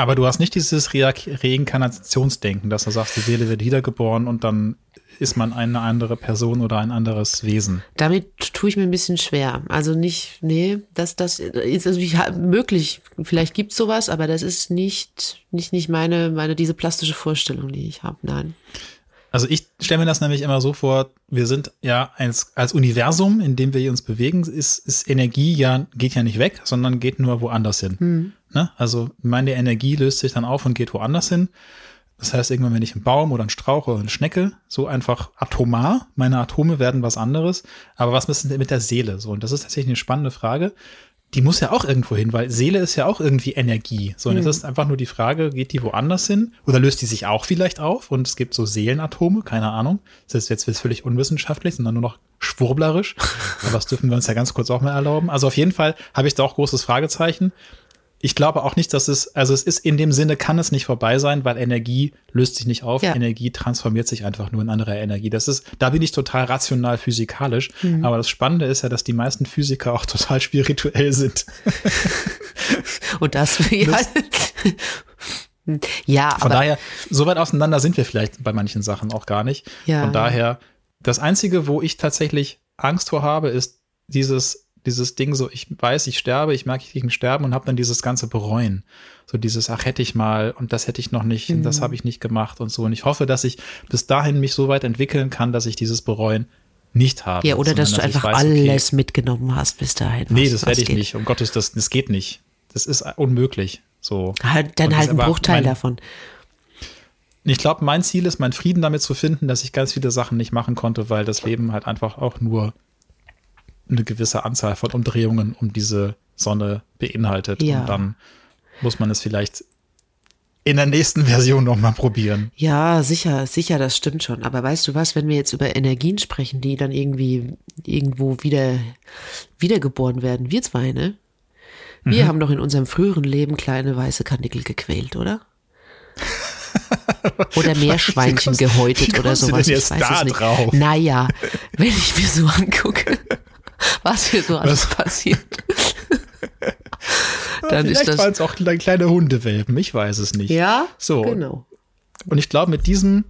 Aber du hast nicht dieses Re Reinkarnationsdenken, dass du sagst, die Seele wird wiedergeboren und dann ist man eine andere Person oder ein anderes Wesen. Damit tue ich mir ein bisschen schwer. Also nicht, nee, das, das ist also ich, möglich. Vielleicht gibt es sowas, aber das ist nicht, nicht, nicht meine, meine, diese plastische Vorstellung, die ich habe. Nein. Also ich stelle mir das nämlich immer so vor, wir sind ja als, als Universum, in dem wir uns bewegen, ist, ist Energie ja, geht ja nicht weg, sondern geht nur woanders hin. Hm. Ne? Also meine Energie löst sich dann auf und geht woanders hin. Das heißt, irgendwann, wenn ich einen Baum oder einen Strauch oder eine Schnecke, so einfach atomar, meine Atome werden was anderes. Aber was ist denn mit der Seele? So, und das ist tatsächlich eine spannende Frage die muss ja auch irgendwo hin, weil Seele ist ja auch irgendwie Energie. So, und mhm. es ist einfach nur die Frage, geht die woanders hin? Oder löst die sich auch vielleicht auf? Und es gibt so Seelenatome, keine Ahnung. Das ist jetzt völlig unwissenschaftlich, sondern nur noch schwurblerisch. [LAUGHS] Aber das dürfen wir uns ja ganz kurz auch mal erlauben. Also auf jeden Fall habe ich da auch großes Fragezeichen ich glaube auch nicht, dass es, also es ist in dem Sinne, kann es nicht vorbei sein, weil Energie löst sich nicht auf. Ja. Energie transformiert sich einfach nur in andere Energie. Das ist, da bin ich total rational physikalisch. Mhm. Aber das Spannende ist ja, dass die meisten Physiker auch [LAUGHS] total spirituell sind. [LAUGHS] Und das, ja. Ja, Von daher, so weit auseinander sind wir vielleicht bei manchen Sachen auch gar nicht. Ja. Von daher, das einzige, wo ich tatsächlich Angst vor habe, ist dieses dieses Ding so, ich weiß, ich sterbe, ich merke, ich gegen Sterben und habe dann dieses ganze Bereuen. So dieses, ach, hätte ich mal und das hätte ich noch nicht mhm. und das mhm. habe ich nicht gemacht und so. Und ich hoffe, dass ich bis dahin mich so weit entwickeln kann, dass ich dieses Bereuen nicht habe. Ja, oder dass du einfach weiß, alles okay, mitgenommen hast bis dahin. Nee, das werde ich geht. nicht. Um Gottes, das, das geht nicht. Das ist unmöglich. So. Halt, dann halt ein Bruchteil mein, davon. Ich glaube, mein Ziel ist, meinen Frieden damit zu finden, dass ich ganz viele Sachen nicht machen konnte, weil das Leben halt einfach auch nur eine gewisse Anzahl von Umdrehungen um diese Sonne beinhaltet. Ja. Und dann muss man es vielleicht in der nächsten [LAUGHS] Version nochmal probieren. Ja, sicher, sicher, das stimmt schon. Aber weißt du was, wenn wir jetzt über Energien sprechen, die dann irgendwie irgendwo wieder wiedergeboren werden, wir zwei, ne? Wir mhm. haben doch in unserem früheren Leben kleine weiße Kanickel gequält, oder? [LAUGHS] oder Meerschweinchen gehäutet oder sowas. Ich weiß es nicht. Drauf? Naja, [LAUGHS] wenn ich mir so angucke [LAUGHS] was hier so alles passiert. [LAUGHS] Dann Vielleicht ist das waren es auch kleine Hundewelpen, ich weiß es nicht. Ja, so. genau. Und ich glaube, mit diesem,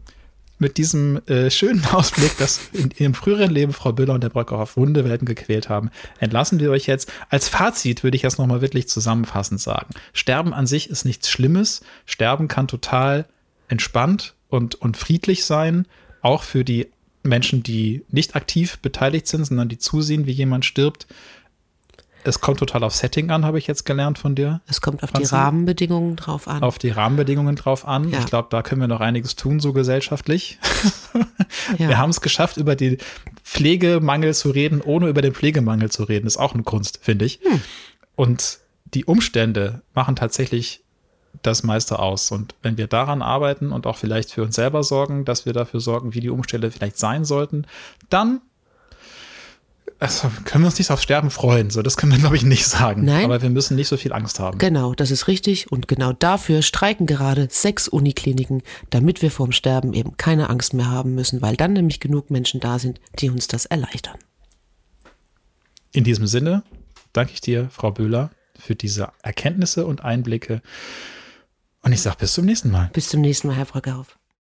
mit diesem äh, schönen [LAUGHS] Ausblick, dass in ihrem früheren Leben Frau Büller und der Brockerhoff Hundewelpen gequält haben, entlassen wir euch jetzt. Als Fazit würde ich jetzt nochmal wirklich zusammenfassend sagen. Sterben an sich ist nichts Schlimmes. Sterben kann total entspannt und, und friedlich sein, auch für die Menschen, die nicht aktiv beteiligt sind, sondern die zusehen, wie jemand stirbt. Es kommt total auf Setting an, habe ich jetzt gelernt von dir. Es kommt auf Franzi. die Rahmenbedingungen drauf an. Auf die Rahmenbedingungen drauf an. Ja. Ich glaube, da können wir noch einiges tun, so gesellschaftlich. [LAUGHS] ja. Wir haben es geschafft, über den Pflegemangel zu reden, ohne über den Pflegemangel zu reden. Ist auch eine Kunst, finde ich. Hm. Und die Umstände machen tatsächlich das meiste aus. Und wenn wir daran arbeiten und auch vielleicht für uns selber sorgen, dass wir dafür sorgen, wie die Umstände vielleicht sein sollten, dann also können wir uns nicht aufs Sterben freuen. So, das können wir, glaube ich, nicht sagen. Nein. Aber wir müssen nicht so viel Angst haben. Genau, das ist richtig. Und genau dafür streiken gerade sechs Unikliniken, damit wir vorm Sterben eben keine Angst mehr haben müssen, weil dann nämlich genug Menschen da sind, die uns das erleichtern. In diesem Sinne danke ich dir, Frau Böhler, für diese Erkenntnisse und Einblicke. Und ich sage bis zum nächsten Mal. Bis zum nächsten Mal, Herr Fröckerhoff.